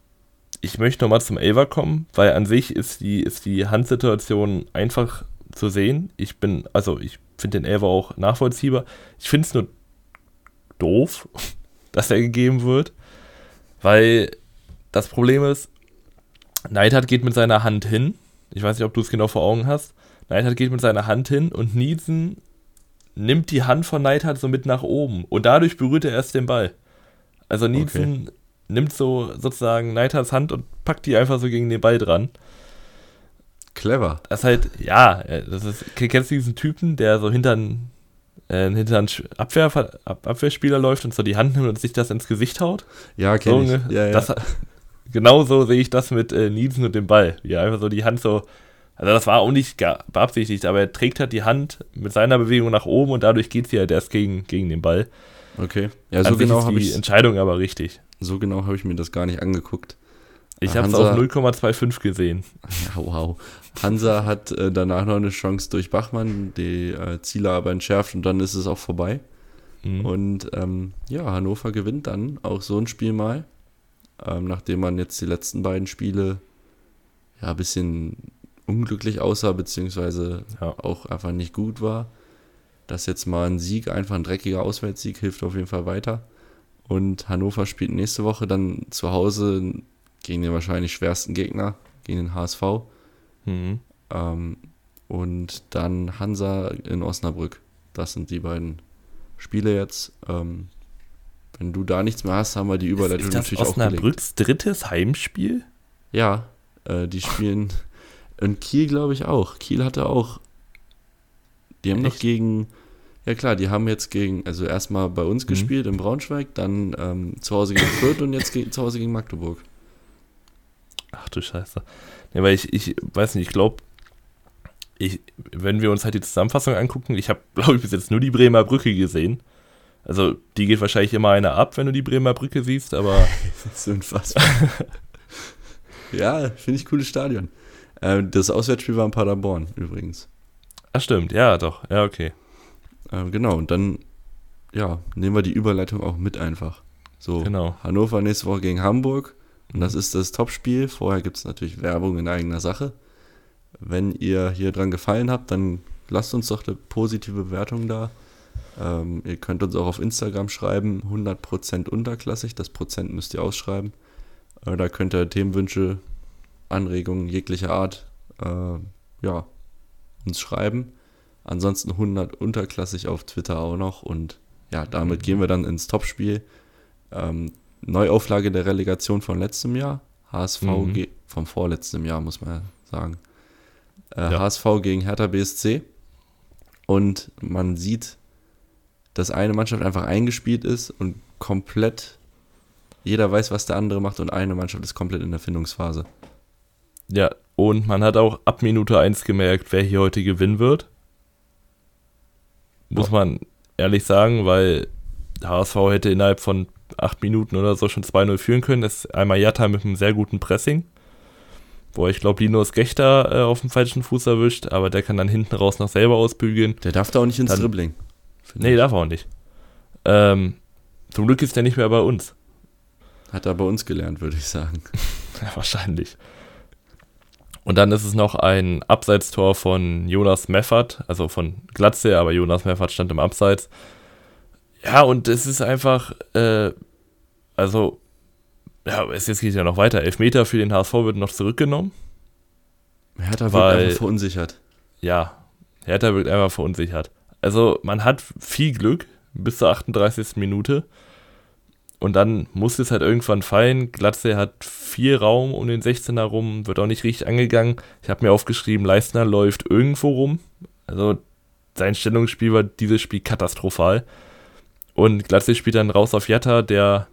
ich möchte nochmal zum Elver kommen, weil an sich ist die, ist die Handsituation einfach zu sehen. Ich bin, also ich finde den Elver auch nachvollziehbar. Ich finde es nur doof, dass er gegeben wird, weil das Problem ist, Neidhardt geht mit seiner Hand hin. Ich weiß nicht, ob du es genau vor Augen hast. Neidhardt geht mit seiner Hand hin und Nielsen nimmt die Hand von Neidhardt so mit nach oben und dadurch berührt er erst den Ball. Also Nielsen okay. nimmt so sozusagen Neidhardts Hand und packt die einfach so gegen den Ball dran. Clever. Das ist halt, ja, das ist, kennst du diesen Typen, der so hinter äh, hinter einen Abwehr, Abwehrspieler läuft und so die Hand nimmt und sich das ins Gesicht haut? Ja, kenn so, ich. Ja, ja. Das, genauso sehe ich das mit äh, Nielsen und dem Ball. Wie er einfach so die Hand so. Also das war auch nicht beabsichtigt, aber er trägt halt die Hand mit seiner Bewegung nach oben und dadurch geht sie halt erst gegen, gegen den Ball. Okay. Ja, so An genau habe ich. Die Entscheidung aber richtig. So genau habe ich mir das gar nicht angeguckt. Ich habe es auf 0,25 gesehen. Ja, wow. Hansa hat äh, danach noch eine Chance durch Bachmann, die äh, Ziele aber entschärft und dann ist es auch vorbei. Mhm. Und ähm, ja, Hannover gewinnt dann auch so ein Spiel mal ähm, nachdem man jetzt die letzten beiden Spiele ja ein bisschen unglücklich aussah, beziehungsweise ja. auch einfach nicht gut war. Dass jetzt mal ein Sieg, einfach ein dreckiger Auswärtssieg, hilft auf jeden Fall weiter. Und Hannover spielt nächste Woche dann zu Hause gegen den wahrscheinlich schwersten Gegner, gegen den HSV. Mhm. Ähm, und dann Hansa in Osnabrück. Das sind die beiden Spiele jetzt. Ähm, Wenn du da nichts mehr hast, haben wir die Überleitung ist, ist natürlich das Osnabrücks drittes Heimspiel? Ja, äh, die spielen in Kiel, glaube ich, auch. Kiel hatte auch. Die haben Echt? noch gegen. Ja klar, die haben jetzt gegen, also erstmal bei uns mhm. gespielt in Braunschweig, dann ähm, zu Hause gegen Fürth und jetzt zu Hause gegen Magdeburg. Ach du Scheiße. Ja, weil ich, ich weiß nicht, ich glaube, ich, wenn wir uns halt die Zusammenfassung angucken, ich habe, glaube ich, bis jetzt nur die Bremer Brücke gesehen. Also, die geht wahrscheinlich immer einer ab, wenn du die Bremer Brücke siehst, aber. das ist unfassbar. ja, finde ich cooles Stadion. Äh, das Auswärtsspiel war in Paderborn übrigens. Ach, stimmt, ja, doch, ja, okay. Äh, genau, und dann, ja, nehmen wir die Überleitung auch mit einfach. So, genau. Hannover nächste Woche gegen Hamburg. Und das ist das Topspiel. Vorher gibt es natürlich Werbung in eigener Sache. Wenn ihr hier dran gefallen habt, dann lasst uns doch eine positive Bewertung da. Ähm, ihr könnt uns auch auf Instagram schreiben, 100% unterklassig, das Prozent müsst ihr ausschreiben. Äh, da könnt ihr Themenwünsche, Anregungen jeglicher Art äh, ja, uns schreiben. Ansonsten 100 unterklassig auf Twitter auch noch. Und ja, damit gehen wir dann ins Topspiel. Ähm, Neuauflage der Relegation von letztem Jahr. HSV mhm. vom vorletzten Jahr, muss man sagen. Äh, ja. HSV gegen Hertha BSC. Und man sieht, dass eine Mannschaft einfach eingespielt ist und komplett jeder weiß, was der andere macht und eine Mannschaft ist komplett in der Findungsphase. Ja, und man hat auch ab Minute 1 gemerkt, wer hier heute gewinnen wird. Muss ja. man ehrlich sagen, weil HSV hätte innerhalb von acht Minuten oder so schon 2-0 führen können. Das ist einmal Jatta mit einem sehr guten Pressing, wo ich glaube, Linus Gechter äh, auf dem falschen Fuß erwischt, aber der kann dann hinten raus noch selber ausbügeln. Der darf da auch nicht ins dann, Dribbling. Nee, ich. darf auch nicht. Ähm, zum Glück ist der nicht mehr bei uns. Hat er bei uns gelernt, würde ich sagen. ja, wahrscheinlich. Und dann ist es noch ein Abseitstor von Jonas Meffert, also von Glatze, aber Jonas Meffert stand im Abseits. Ja, und es ist einfach, äh, also, ja, es jetzt geht ja noch weiter. Elfmeter für den HSV wird noch zurückgenommen. Hertha wird einfach verunsichert. Ja, Hertha wird einfach verunsichert. Also, man hat viel Glück bis zur 38. Minute. Und dann muss es halt irgendwann fallen. Glatze hat viel Raum um den 16er rum, wird auch nicht richtig angegangen. Ich habe mir aufgeschrieben, Leistner läuft irgendwo rum. Also sein Stellungsspiel war dieses Spiel katastrophal. Und Glatze spielt dann raus auf Jatta, der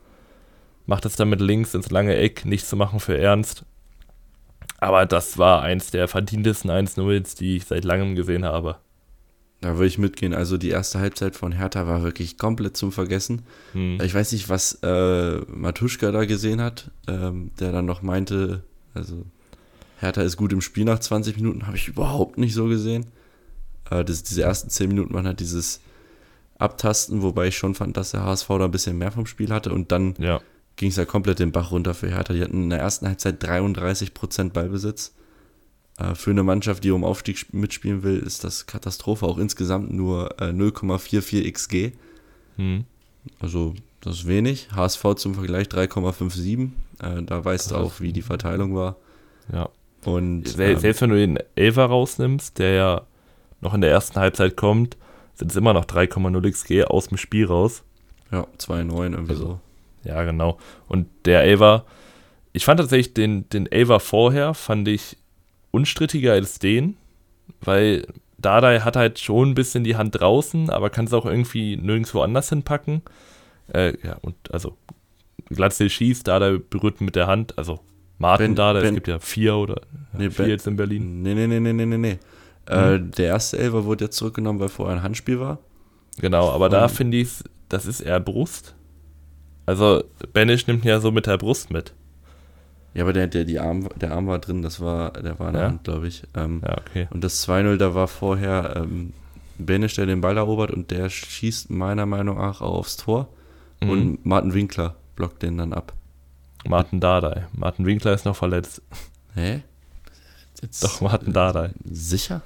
macht es dann mit links ins lange Eck, nicht zu machen für Ernst. Aber das war eins der verdientesten 1-0s, die ich seit langem gesehen habe. Da würde ich mitgehen. Also die erste Halbzeit von Hertha war wirklich komplett zum Vergessen. Hm. Ich weiß nicht, was äh, Matuschka da gesehen hat, ähm, der dann noch meinte, also Hertha ist gut im Spiel nach 20 Minuten, habe ich überhaupt nicht so gesehen. Äh, das, diese ersten 10 Minuten waren halt dieses Abtasten, wobei ich schon fand, dass der HSV da ein bisschen mehr vom Spiel hatte und dann ja. ging es ja komplett den Bach runter für Hertha. Die hatten in der ersten Halbzeit 33% Ballbesitz für eine Mannschaft, die um Aufstieg mitspielen will, ist das Katastrophe. Auch insgesamt nur äh, 0,44 XG. Hm. Also, das ist wenig. HSV zum Vergleich 3,57. Äh, da weißt du auch, wie die Verteilung war. Ja. Und, ähm, selbst wenn du den Elfer rausnimmst, der ja noch in der ersten Halbzeit kommt, sind es immer noch 3,0 XG aus dem Spiel raus. Ja, 2,9 irgendwie also, so. Ja, genau. Und der Elver, ich fand tatsächlich den, den Elver vorher, fand ich unstrittiger als den, weil Dada hat halt schon ein bisschen die Hand draußen, aber kann es auch irgendwie nirgendwo anders hinpacken. Äh, ja, und also Glatzel schießt, Dada berührt mit der Hand, also Martin ben, Dada, ben, es gibt ja vier oder nee, vier ben, jetzt in Berlin. Nee, nee, nee, nee, nee, nee, nee. Äh, mhm. der erste Elfer wurde jetzt zurückgenommen, weil vorher ein Handspiel war. Genau, aber und da finde ich, das ist eher Brust. Also Benisch nimmt ja so mit der Brust mit. Ja, aber der, der, die Arm, der Arm war drin, das war, der war in der ja? Hand, glaube ich. Ähm, ja, okay. Und das 2-0, da war vorher ähm, Benisch, der den Ball erobert und der schießt meiner Meinung nach auch aufs Tor. Mhm. Und Martin Winkler blockt den dann ab. Martin Dardai. Martin Winkler ist noch verletzt. Hä? Jetzt, Doch, Martin Dardai. Sicher?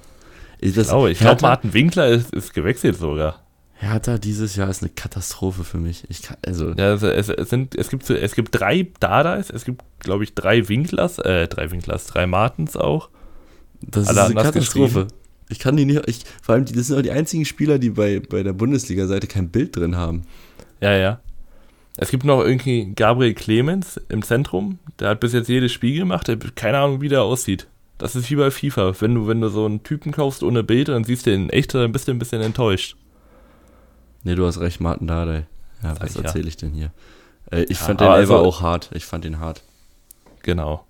Das, ich glaube, glaub, Martin Winkler ist, ist gewechselt sogar. Hertha dieses Jahr ist eine Katastrophe für mich. Ich kann, also ja, es, es, sind, es, gibt, es gibt drei Dadais, es gibt, glaube ich, drei Winklers, äh, drei Winklers, drei Martens auch. Das Alle ist eine Katastrophe. Ich kann die nicht, ich, vor allem, das sind auch die einzigen Spieler, die bei, bei der Bundesliga-Seite kein Bild drin haben. Ja, ja. Es gibt noch irgendwie Gabriel Clemens im Zentrum. Der hat bis jetzt jedes Spiel gemacht. Der keine Ahnung, wie der aussieht. Das ist wie bei FIFA. Wenn du, wenn du so einen Typen kaufst ohne Bild, dann siehst du ihn echt, dann bist du ein bisschen enttäuscht. Nee, du hast recht, Martin Dardai. Ja, was erzähle ja. ich denn hier? Äh, ich ja, fand den also, auch hart. Ich fand ihn hart. Genau.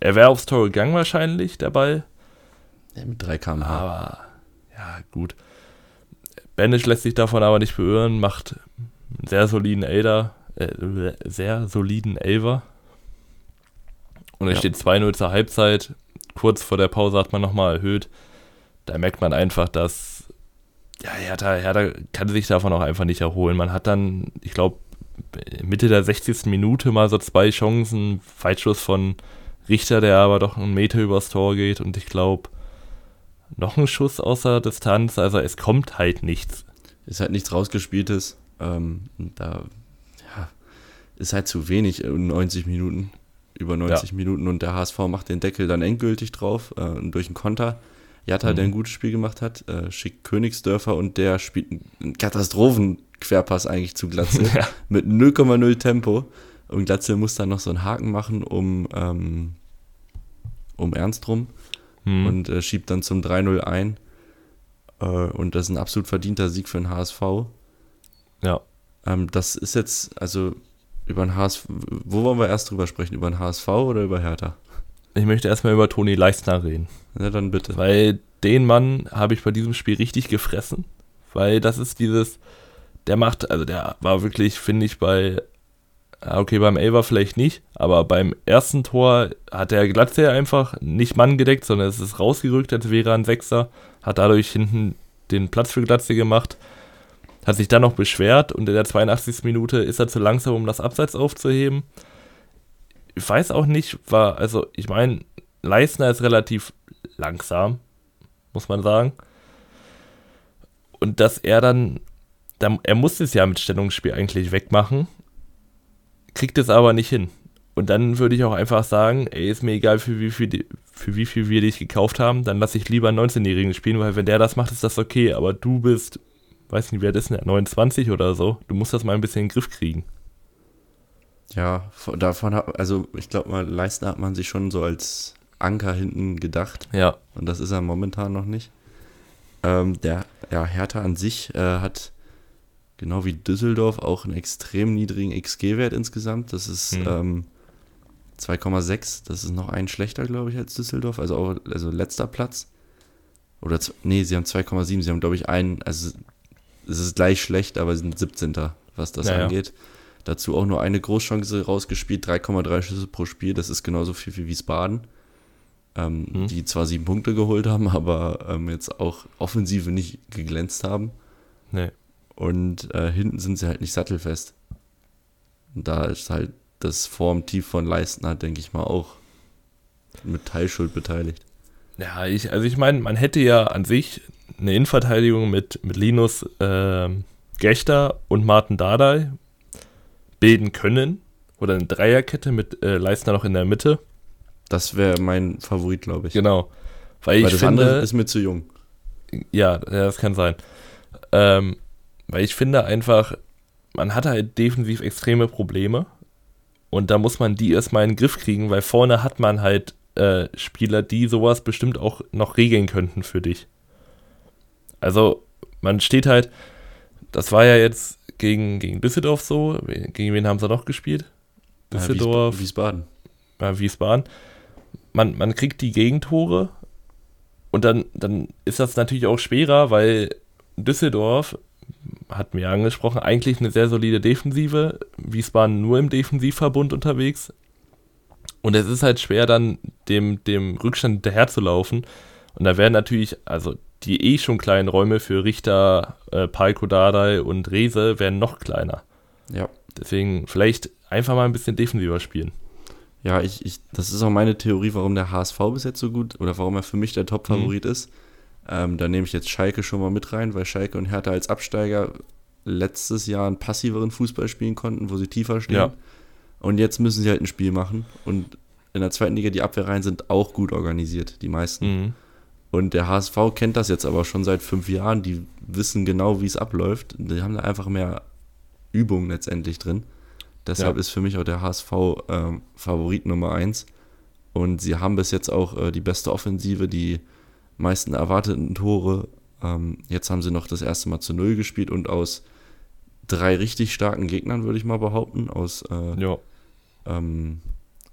Er wäre aufs Tor gegangen wahrscheinlich, der Ball. Ja, mit 3 km Aber, ja, gut. Banish lässt sich davon aber nicht beirren, macht einen sehr soliden Elder, äh, sehr soliden Elver. Und es ja. steht 2-0 zur Halbzeit. Kurz vor der Pause hat man nochmal erhöht. Da merkt man einfach, dass ja, Hertha, Hertha kann sich davon auch einfach nicht erholen. Man hat dann, ich glaube, Mitte der 60. Minute mal so zwei Chancen. Weitschuss von Richter, der aber doch einen Meter übers Tor geht. Und ich glaube, noch ein Schuss außer Distanz. Also es kommt halt nichts. Ist halt nichts rausgespieltes. Ähm, da ja, ist halt zu wenig in 90 Minuten. Über 90 ja. Minuten. Und der HSV macht den Deckel dann endgültig drauf äh, durch einen Konter. Jatta, mhm. der ein gutes Spiel gemacht hat, äh, schickt Königsdörfer und der spielt einen Katastrophenquerpass eigentlich zu Glatze ja. mit 0,0 Tempo. Und Glatze muss dann noch so einen Haken machen um, ähm, um Ernst rum mhm. und äh, schiebt dann zum 3-0 ein. Äh, und das ist ein absolut verdienter Sieg für den HSV. Ja. Ähm, das ist jetzt, also über den HSV, wo wollen wir erst drüber sprechen? Über den HSV oder über Hertha? Ich möchte erstmal über Toni Leistner reden. Ja, dann bitte. Weil den Mann habe ich bei diesem Spiel richtig gefressen. Weil das ist dieses, der macht, also der war wirklich, finde ich, bei, okay, beim Elver vielleicht nicht, aber beim ersten Tor hat der Glatze einfach nicht Mann gedeckt, sondern es ist rausgerückt, als wäre er ein Sechser, hat dadurch hinten den Platz für Glatze gemacht, hat sich dann noch beschwert und in der 82. Minute ist er zu langsam, um das Abseits aufzuheben ich weiß auch nicht, war, also ich meine, Leisner ist relativ langsam, muss man sagen. Und dass er dann, dann, er muss es ja mit Stellungsspiel eigentlich wegmachen, kriegt es aber nicht hin. Und dann würde ich auch einfach sagen, ey, ist mir egal, für wie viel, für wie viel wir dich gekauft haben, dann lasse ich lieber einen 19-Jährigen spielen, weil wenn der das macht, ist das okay. Aber du bist, weiß nicht, wer das ist, 29 oder so, du musst das mal ein bisschen in den Griff kriegen. Ja, davon hat, also ich glaube mal, Leistner hat man sich schon so als Anker hinten gedacht. Ja. Und das ist er momentan noch nicht. Ähm, der, ja, Hertha an sich äh, hat genau wie Düsseldorf auch einen extrem niedrigen XG-Wert insgesamt. Das ist hm. ähm, 2,6. Das ist noch ein schlechter, glaube ich, als Düsseldorf. Also auch, also letzter Platz. Oder, nee, sie haben 2,7. Sie haben, glaube ich, einen, also es ist gleich schlecht, aber sie sind 17. was das ja, angeht. Ja. Dazu auch nur eine Großchance rausgespielt, 3,3 Schüsse pro Spiel. Das ist genauso viel wie Wiesbaden. Ähm, mhm. Die zwar sieben Punkte geholt haben, aber ähm, jetzt auch Offensive nicht geglänzt haben. Nee. Und äh, hinten sind sie halt nicht sattelfest. Und da ist halt das Formtief von Leistner, denke ich mal, auch mit Teilschuld beteiligt. Ja, ich, also ich meine, man hätte ja an sich eine Innenverteidigung mit, mit Linus äh, Gechter und Martin Dardai, bilden können. Oder eine Dreierkette mit äh, Leistner noch in der Mitte. Das wäre mein Favorit, glaube ich. Genau. Weil, weil ich das finde, andere ist mir zu jung. Ja, das kann sein. Ähm, weil ich finde einfach, man hat halt defensiv extreme Probleme. Und da muss man die erstmal in den Griff kriegen, weil vorne hat man halt äh, Spieler, die sowas bestimmt auch noch regeln könnten für dich. Also, man steht halt, das war ja jetzt gegen, gegen Düsseldorf so. Gegen wen haben sie noch gespielt? Düsseldorf. Wiesbaden. Ja, Wiesbaden. Man, man kriegt die Gegentore und dann, dann ist das natürlich auch schwerer, weil Düsseldorf, hat mir angesprochen, eigentlich eine sehr solide Defensive. Wiesbaden nur im Defensivverbund unterwegs. Und es ist halt schwer, dann dem, dem Rückstand hinterherzulaufen. Und da werden natürlich, also die eh schon kleinen Räume für Richter, äh, Palko Dardai und Rese werden noch kleiner. Ja. Deswegen vielleicht einfach mal ein bisschen defensiver spielen. Ja, ich, ich, das ist auch meine Theorie, warum der HSV bis jetzt so gut oder warum er für mich der Top-Favorit mhm. ist. Ähm, da nehme ich jetzt Schalke schon mal mit rein, weil Schalke und Hertha als Absteiger letztes Jahr einen passiveren Fußball spielen konnten, wo sie tiefer stehen. Ja. Und jetzt müssen sie halt ein Spiel machen. Und in der zweiten Liga, die Abwehrreihen sind auch gut organisiert, die meisten. Mhm. Und der HSV kennt das jetzt aber schon seit fünf Jahren. Die wissen genau, wie es abläuft. Die haben da einfach mehr Übung letztendlich drin. Deshalb ja. ist für mich auch der HSV äh, Favorit Nummer 1. Und sie haben bis jetzt auch äh, die beste Offensive, die meisten erwarteten Tore. Ähm, jetzt haben sie noch das erste Mal zu Null gespielt und aus drei richtig starken Gegnern, würde ich mal behaupten. Aus äh, ja. ähm,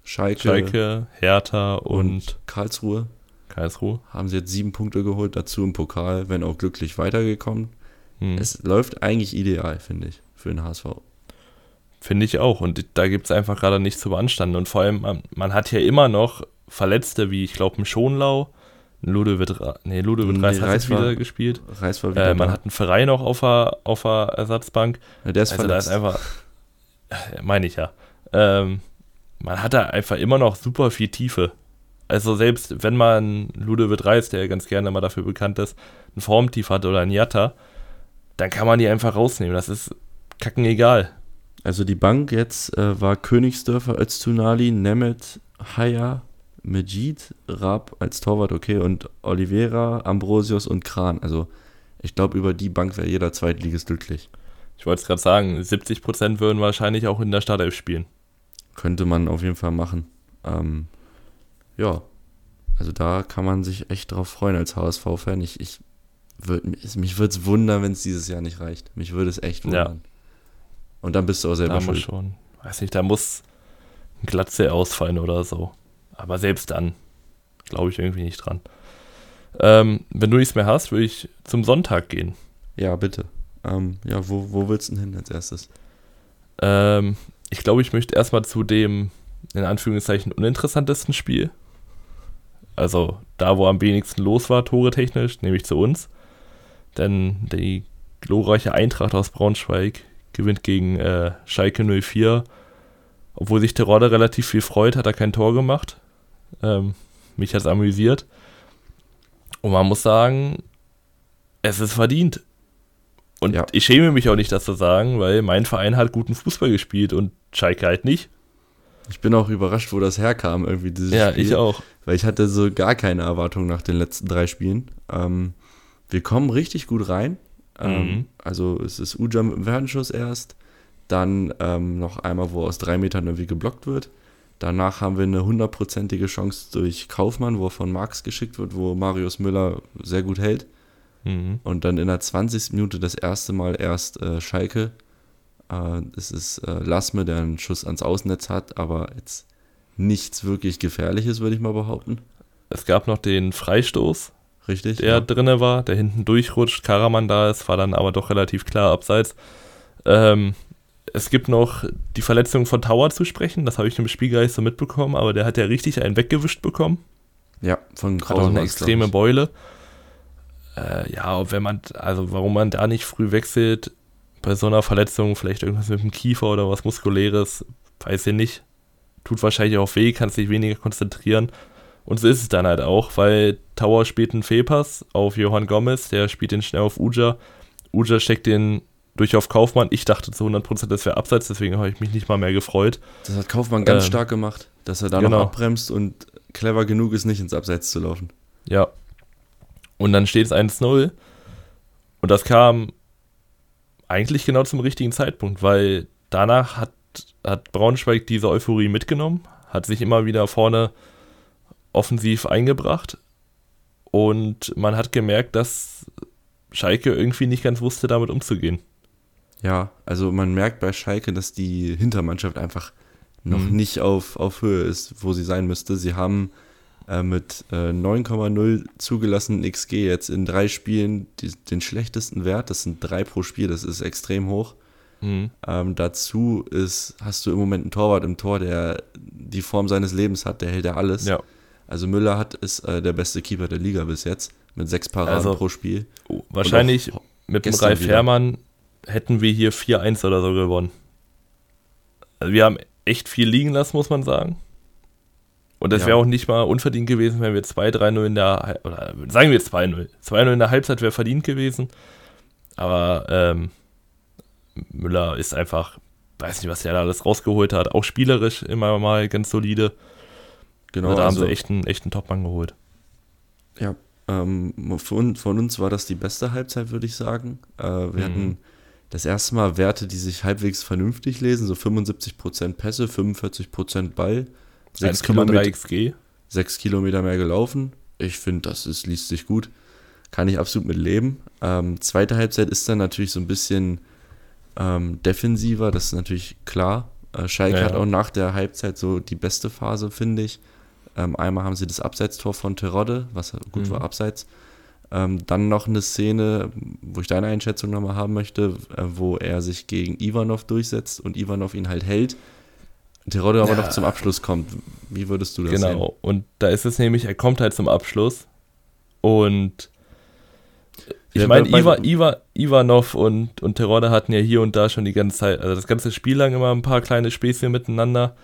Schalke, Schalke, Hertha und, und, Karlsruhe. Karlsruhe. Haben sie jetzt sieben Punkte geholt, dazu im Pokal, wenn auch glücklich weitergekommen. Hm. Es läuft eigentlich ideal, finde ich, für den HSV. Finde ich auch. Und da gibt es einfach gerade nichts zu beanstanden. Und vor allem, man, man hat ja immer noch Verletzte, wie ich glaube, ein Schonlau. Ludovic, nee, Ludovic nee, Reis hat Reis wieder gespielt. Reis war wieder äh, man da. hat einen Verein noch auf der, auf der Ersatzbank. Ja, der ist also verletzt. da ist einfach, meine ich ja. Ähm, man hat da einfach immer noch super viel Tiefe. Also selbst wenn man Ludovic Reis, der ja ganz gerne mal dafür bekannt ist, ein Formtief hat oder ein Jatta, dann kann man die einfach rausnehmen. Das ist kacken egal. Also die Bank jetzt äh, war Königsdörfer, Öztunali, Nemeth, Haya, Mejid, Raab als Torwart, okay, und Oliveira, Ambrosius und Kran. Also ich glaube, über die Bank wäre jeder Zweitligist glücklich. Ich wollte es gerade sagen, 70% würden wahrscheinlich auch in der Startelf spielen. Könnte man auf jeden Fall machen. Ähm, ja, also da kann man sich echt drauf freuen als HSV-Fan. Ich, ich würd, mich würde es wundern, wenn es dieses Jahr nicht reicht. Mich würde es echt wundern. Ja. Und dann bist du auch selber da schuld. Schon. Weiß nicht, da muss ein Glatze ausfallen oder so. Aber selbst dann glaube ich irgendwie nicht dran. Ähm, wenn du nichts mehr hast, würde ich zum Sonntag gehen. Ja, bitte. Ähm, ja, wo, wo willst du denn hin als erstes? Ähm, ich glaube, ich möchte erstmal zu dem, in Anführungszeichen, uninteressantesten Spiel. Also da, wo am wenigsten los war, tore technisch, nämlich zu uns. Denn die glorreiche Eintracht aus Braunschweig gewinnt gegen äh, Schalke 04. Obwohl sich Terodde relativ viel freut, hat er kein Tor gemacht. Ähm, mich hat es amüsiert. Und man muss sagen, es ist verdient. Und ja. ich schäme mich auch nicht, das zu sagen, weil mein Verein hat guten Fußball gespielt und Schalke halt nicht. Ich bin auch überrascht, wo das herkam, irgendwie dieses ja, Spiel. Ja, ich auch. Weil ich hatte so gar keine Erwartungen nach den letzten drei Spielen. Ähm, wir kommen richtig gut rein. Ähm, mhm. Also es ist Uja mit dem Fernschuss erst, dann ähm, noch einmal, wo aus drei Metern irgendwie geblockt wird. Danach haben wir eine hundertprozentige Chance durch Kaufmann, wo er von Marx geschickt wird, wo Marius Müller sehr gut hält. Mhm. Und dann in der 20. Minute das erste Mal erst äh, Schalke. Äh, es ist äh, Lasme, der einen Schuss ans Außennetz hat, aber jetzt nichts wirklich Gefährliches, würde ich mal behaupten. Es gab noch den Freistoß Richtig. Der ja. drinne war, der hinten durchrutscht, Karaman da ist, war dann aber doch relativ klar abseits. Ähm, es gibt noch die Verletzung von Tower zu sprechen, das habe ich im Spiel gar nicht so mitbekommen, aber der hat ja richtig einen weggewischt bekommen. Ja, von Krause. Hat auch eine extreme Beule. Äh, ja, wenn man, also warum man da nicht früh wechselt, bei so einer Verletzung, vielleicht irgendwas mit dem Kiefer oder was Muskuläres, weiß ich nicht. Tut wahrscheinlich auch weh, kann sich weniger konzentrieren. Und so ist es dann halt auch, weil Tower spielt einen Fehlpass auf Johann Gomez, der spielt den schnell auf Uja. Uja steckt den durch auf Kaufmann. Ich dachte zu 100%, das wäre abseits, deswegen habe ich mich nicht mal mehr gefreut. Das hat Kaufmann ganz ähm, stark gemacht, dass er da genau. noch abbremst und clever genug ist, nicht ins Abseits zu laufen. Ja. Und dann steht es 1-0. Und das kam eigentlich genau zum richtigen Zeitpunkt, weil danach hat, hat Braunschweig diese Euphorie mitgenommen, hat sich immer wieder vorne offensiv eingebracht und man hat gemerkt, dass Schalke irgendwie nicht ganz wusste, damit umzugehen. Ja, also man merkt bei Schalke, dass die Hintermannschaft einfach noch mhm. nicht auf, auf Höhe ist, wo sie sein müsste. Sie haben äh, mit äh, 9,0 zugelassenen XG jetzt in drei Spielen die, den schlechtesten Wert. Das sind drei pro Spiel, das ist extrem hoch. Mhm. Ähm, dazu ist, hast du im Moment einen Torwart im Tor, der die Form seines Lebens hat, der hält ja alles. Ja. Also Müller hat ist äh, der beste Keeper der Liga bis jetzt mit sechs Paraden also, pro Spiel. Oh, wahrscheinlich mit dem Ralf wieder. Herrmann hätten wir hier 4-1 oder so gewonnen. Also wir haben echt viel liegen lassen, muss man sagen. Und das ja. wäre auch nicht mal unverdient gewesen, wenn wir 2-3-0 in der, oder sagen wir 2-0. 2-0 in der Halbzeit wäre verdient gewesen. Aber ähm, Müller ist einfach, weiß nicht, was er da alles rausgeholt hat. Auch spielerisch immer mal ganz solide. Genau. Also da also, haben sie echt einen, echt einen Topmann geholt. Ja, ähm, von, von, uns war das die beste Halbzeit, würde ich sagen. Äh, wir mhm. hatten das erste Mal Werte, die sich halbwegs vernünftig lesen, so 75% Pässe, 45% Ball, 6 Kilometer, XG. 6 Kilometer mehr gelaufen. Ich finde, das ist, liest sich gut. Kann ich absolut mit leben. Ähm, zweite Halbzeit ist dann natürlich so ein bisschen ähm, defensiver, das ist natürlich klar. Äh, Schalke ja, hat auch nach der Halbzeit so die beste Phase, finde ich. Ähm, einmal haben sie das Abseitstor von Terodde, was gut mhm. war, abseits. Ähm, dann noch eine Szene, wo ich deine Einschätzung nochmal haben möchte, äh, wo er sich gegen Ivanov durchsetzt und Ivanov ihn halt hält. Terodde aber ja. noch zum Abschluss kommt. Wie würdest du das genau. sehen? Genau, und da ist es nämlich, er kommt halt zum Abschluss und ich meine, Iva, Iva, Ivanov und, und Terodde hatten ja hier und da schon die ganze Zeit, also das ganze Spiel lang immer ein paar kleine Späßchen miteinander.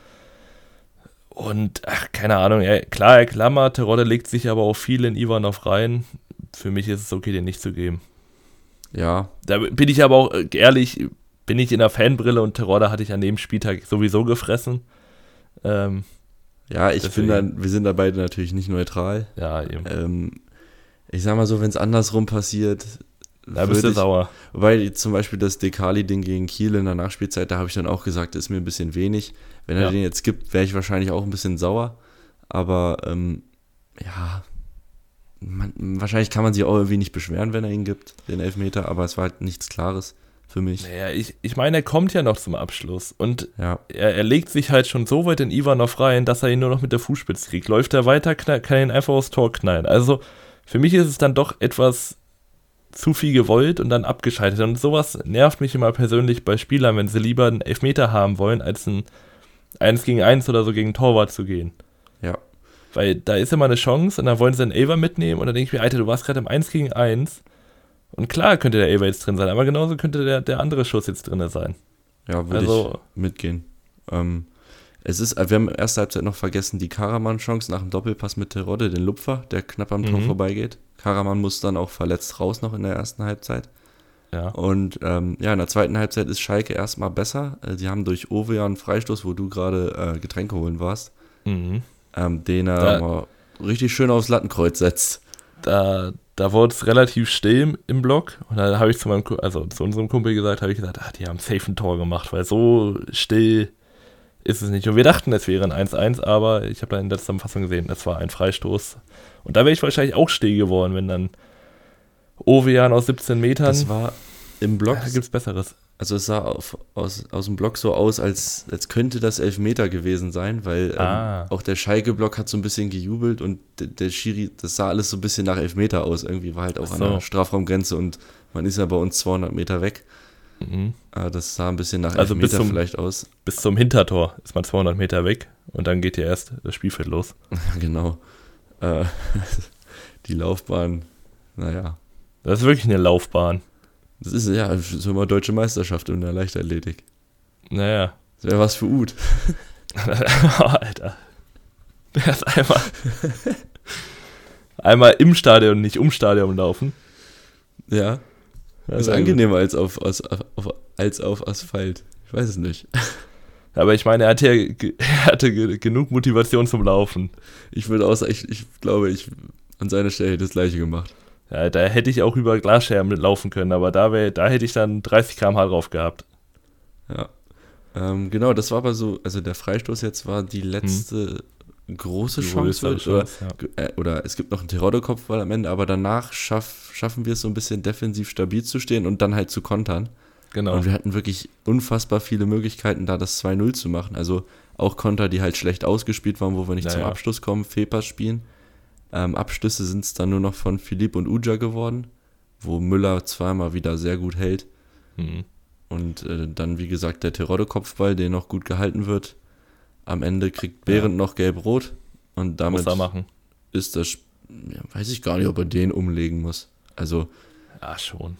Und, ach, keine Ahnung, ja, klar, er klammert, Terodde legt sich aber auch viel in Ivanov rein. Für mich ist es okay, den nicht zu geben. Ja. Da bin ich aber auch äh, ehrlich, bin ich in der Fanbrille und Terodde hatte ich an dem Spieltag sowieso gefressen. Ähm, ja, ich finde, wir sind da beide natürlich nicht neutral. Ja, eben. Ähm, ich sag mal so, wenn es andersrum passiert, da bist du sauer. Weil zum Beispiel das Dekali-Ding gegen Kiel in der Nachspielzeit, da habe ich dann auch gesagt, ist mir ein bisschen wenig. Wenn er ja. den jetzt gibt, wäre ich wahrscheinlich auch ein bisschen sauer. Aber ähm, ja, man, wahrscheinlich kann man sich auch irgendwie nicht beschweren, wenn er ihn gibt, den Elfmeter, aber es war halt nichts Klares für mich. Naja, ich, ich meine, er kommt ja noch zum Abschluss und ja. er, er legt sich halt schon so weit in Ivanov rein, dass er ihn nur noch mit der Fußspitze kriegt. Läuft er weiter, kann er ihn einfach aufs Tor knallen. Also für mich ist es dann doch etwas zu viel gewollt und dann abgeschaltet. Und sowas nervt mich immer persönlich bei Spielern, wenn sie lieber einen Elfmeter haben wollen, als ein 1 gegen 1 oder so gegen Torwart zu gehen. Ja. Weil da ist immer eine Chance und dann wollen sie einen Elver mitnehmen und dann denke ich mir, Alter, du warst gerade im 1 gegen 1 und klar könnte der Elver jetzt drin sein, aber genauso könnte der, der andere Schuss jetzt drin sein. Ja, würde also, ich mitgehen. Ähm, es ist, wir haben in der ersten Halbzeit noch vergessen, die Karaman-Chance nach dem Doppelpass mit Terodde, den Lupfer, der knapp am Tor mhm. vorbeigeht. Karaman muss dann auch verletzt raus noch in der ersten Halbzeit. Ja. Und ähm, ja, in der zweiten Halbzeit ist Schalke erstmal besser. Äh, sie haben durch Ovea einen Freistoß, wo du gerade äh, Getränke holen warst, mhm. ähm, den er da, richtig schön aufs Lattenkreuz setzt. Da, da wurde es relativ still im Block. Und dann habe ich zu meinem, also zu unserem Kumpel gesagt, habe ich gesagt, ah, die haben safe ein Tor gemacht, weil so still ist es nicht. Und wir dachten, es wäre ein 1-1, aber ich habe dann in der Zusammenfassung gesehen, es war ein Freistoß. Und da wäre ich wahrscheinlich auch still geworden, wenn dann Ovean aus 17 Metern. Das war im Block. Da gibt es Besseres. Also es sah auf, aus, aus dem Block so aus, als, als könnte das Elfmeter gewesen sein, weil ähm, ah. auch der Schalke-Block hat so ein bisschen gejubelt und der, der Schiri, das sah alles so ein bisschen nach Elfmeter aus. Irgendwie war halt auch so. an der Strafraumgrenze und man ist ja bei uns 200 Meter weg. Mhm. Ah, das sah ein bisschen nach also Elfmeter zum, vielleicht aus. Bis zum Hintertor ist man 200 Meter weg und dann geht ja erst das Spielfeld los. genau. Äh, die Laufbahn, naja. Das ist wirklich eine Laufbahn. Das ist ja so immer deutsche Meisterschaft in der Leichtathletik. Naja. Das wäre was für Ut. oh, Alter. Der ist einmal, einmal im Stadion, nicht um Stadion laufen. Ja. Das ist angenehmer als auf, als, auf, als auf Asphalt. Ich weiß es nicht. Aber ich meine, er hatte, ja, er hatte genug Motivation zum Laufen. Ich würde auch sagen, ich, ich glaube, ich an seiner Stelle hätte das gleiche gemacht. Ja, da hätte ich auch über Glasscherben laufen können, aber da, wär, da hätte ich dann 30 km/h drauf gehabt. Ja. Ähm, genau, das war aber so, also der Freistoß jetzt war die letzte hm. große die Chance. Chance oder, ja. äh, oder, es gibt noch einen Terodde-Kopfball am Ende, aber danach schaff, schaffen wir es so ein bisschen defensiv stabil zu stehen und dann halt zu kontern. Genau. Und wir hatten wirklich unfassbar viele Möglichkeiten, da das 2-0 zu machen. Also auch Konter, die halt schlecht ausgespielt waren, wo wir nicht naja. zum Abschluss kommen, Fehlpass spielen. Ähm, Abschlüsse sind es dann nur noch von Philipp und Uja geworden, wo Müller zweimal wieder sehr gut hält. Mhm. Und äh, dann, wie gesagt, der Terodde-Kopfball, der noch gut gehalten wird. Am Ende kriegt Behrend ja. noch gelb-rot. Und damit ist das, ja, weiß ich gar nicht, ob er den umlegen muss. Also. Ja, schon.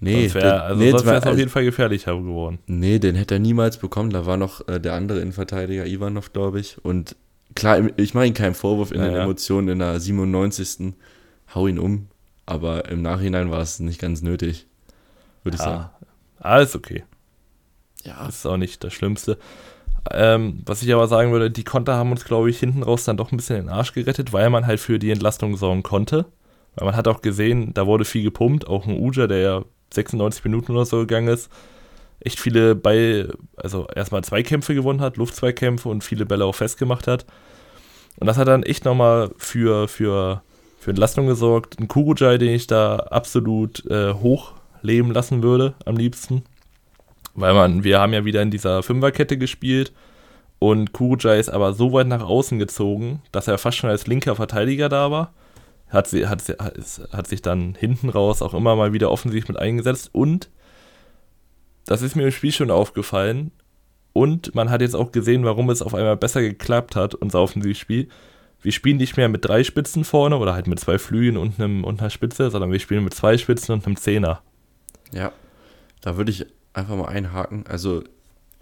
Nee, sonst wäre also nee, es auf jeden Fall gefährlicher geworden. Nee, den hätte er niemals bekommen. Da war noch äh, der andere Innenverteidiger, Ivanov, glaube ich. Und klar, ich mache ihm keinen Vorwurf in ja, den ja. Emotionen in der 97. Hau ihn um. Aber im Nachhinein war es nicht ganz nötig, würde ich sagen. Alles okay. Ja. Das ist auch nicht das Schlimmste. Ähm, was ich aber sagen würde, die Konter haben uns, glaube ich, hinten raus dann doch ein bisschen den Arsch gerettet, weil man halt für die Entlastung sorgen konnte. Weil man hat auch gesehen, da wurde viel gepumpt, auch ein Uja, der ja 96 Minuten oder so gegangen ist, echt viele Ball, also erstmal Zweikämpfe gewonnen hat, Luftzweikämpfe und viele Bälle auch festgemacht hat. Und das hat dann echt nochmal für, für, für Entlastung gesorgt. Ein Kurujai, den ich da absolut äh, hochleben lassen würde, am liebsten. Weil man, wir haben ja wieder in dieser Fünferkette gespielt und Kurujai ist aber so weit nach außen gezogen, dass er fast schon als linker Verteidiger da war. Hat, sie, hat, hat, hat sich dann hinten raus auch immer mal wieder offensiv mit eingesetzt und das ist mir im Spiel schon aufgefallen. Und man hat jetzt auch gesehen, warum es auf einmal besser geklappt hat, unser Offensivspiel. Wir spielen nicht mehr mit drei Spitzen vorne oder halt mit zwei Flügen und, einem, und einer Spitze, sondern wir spielen mit zwei Spitzen und einem Zehner. Ja, da würde ich einfach mal einhaken. Also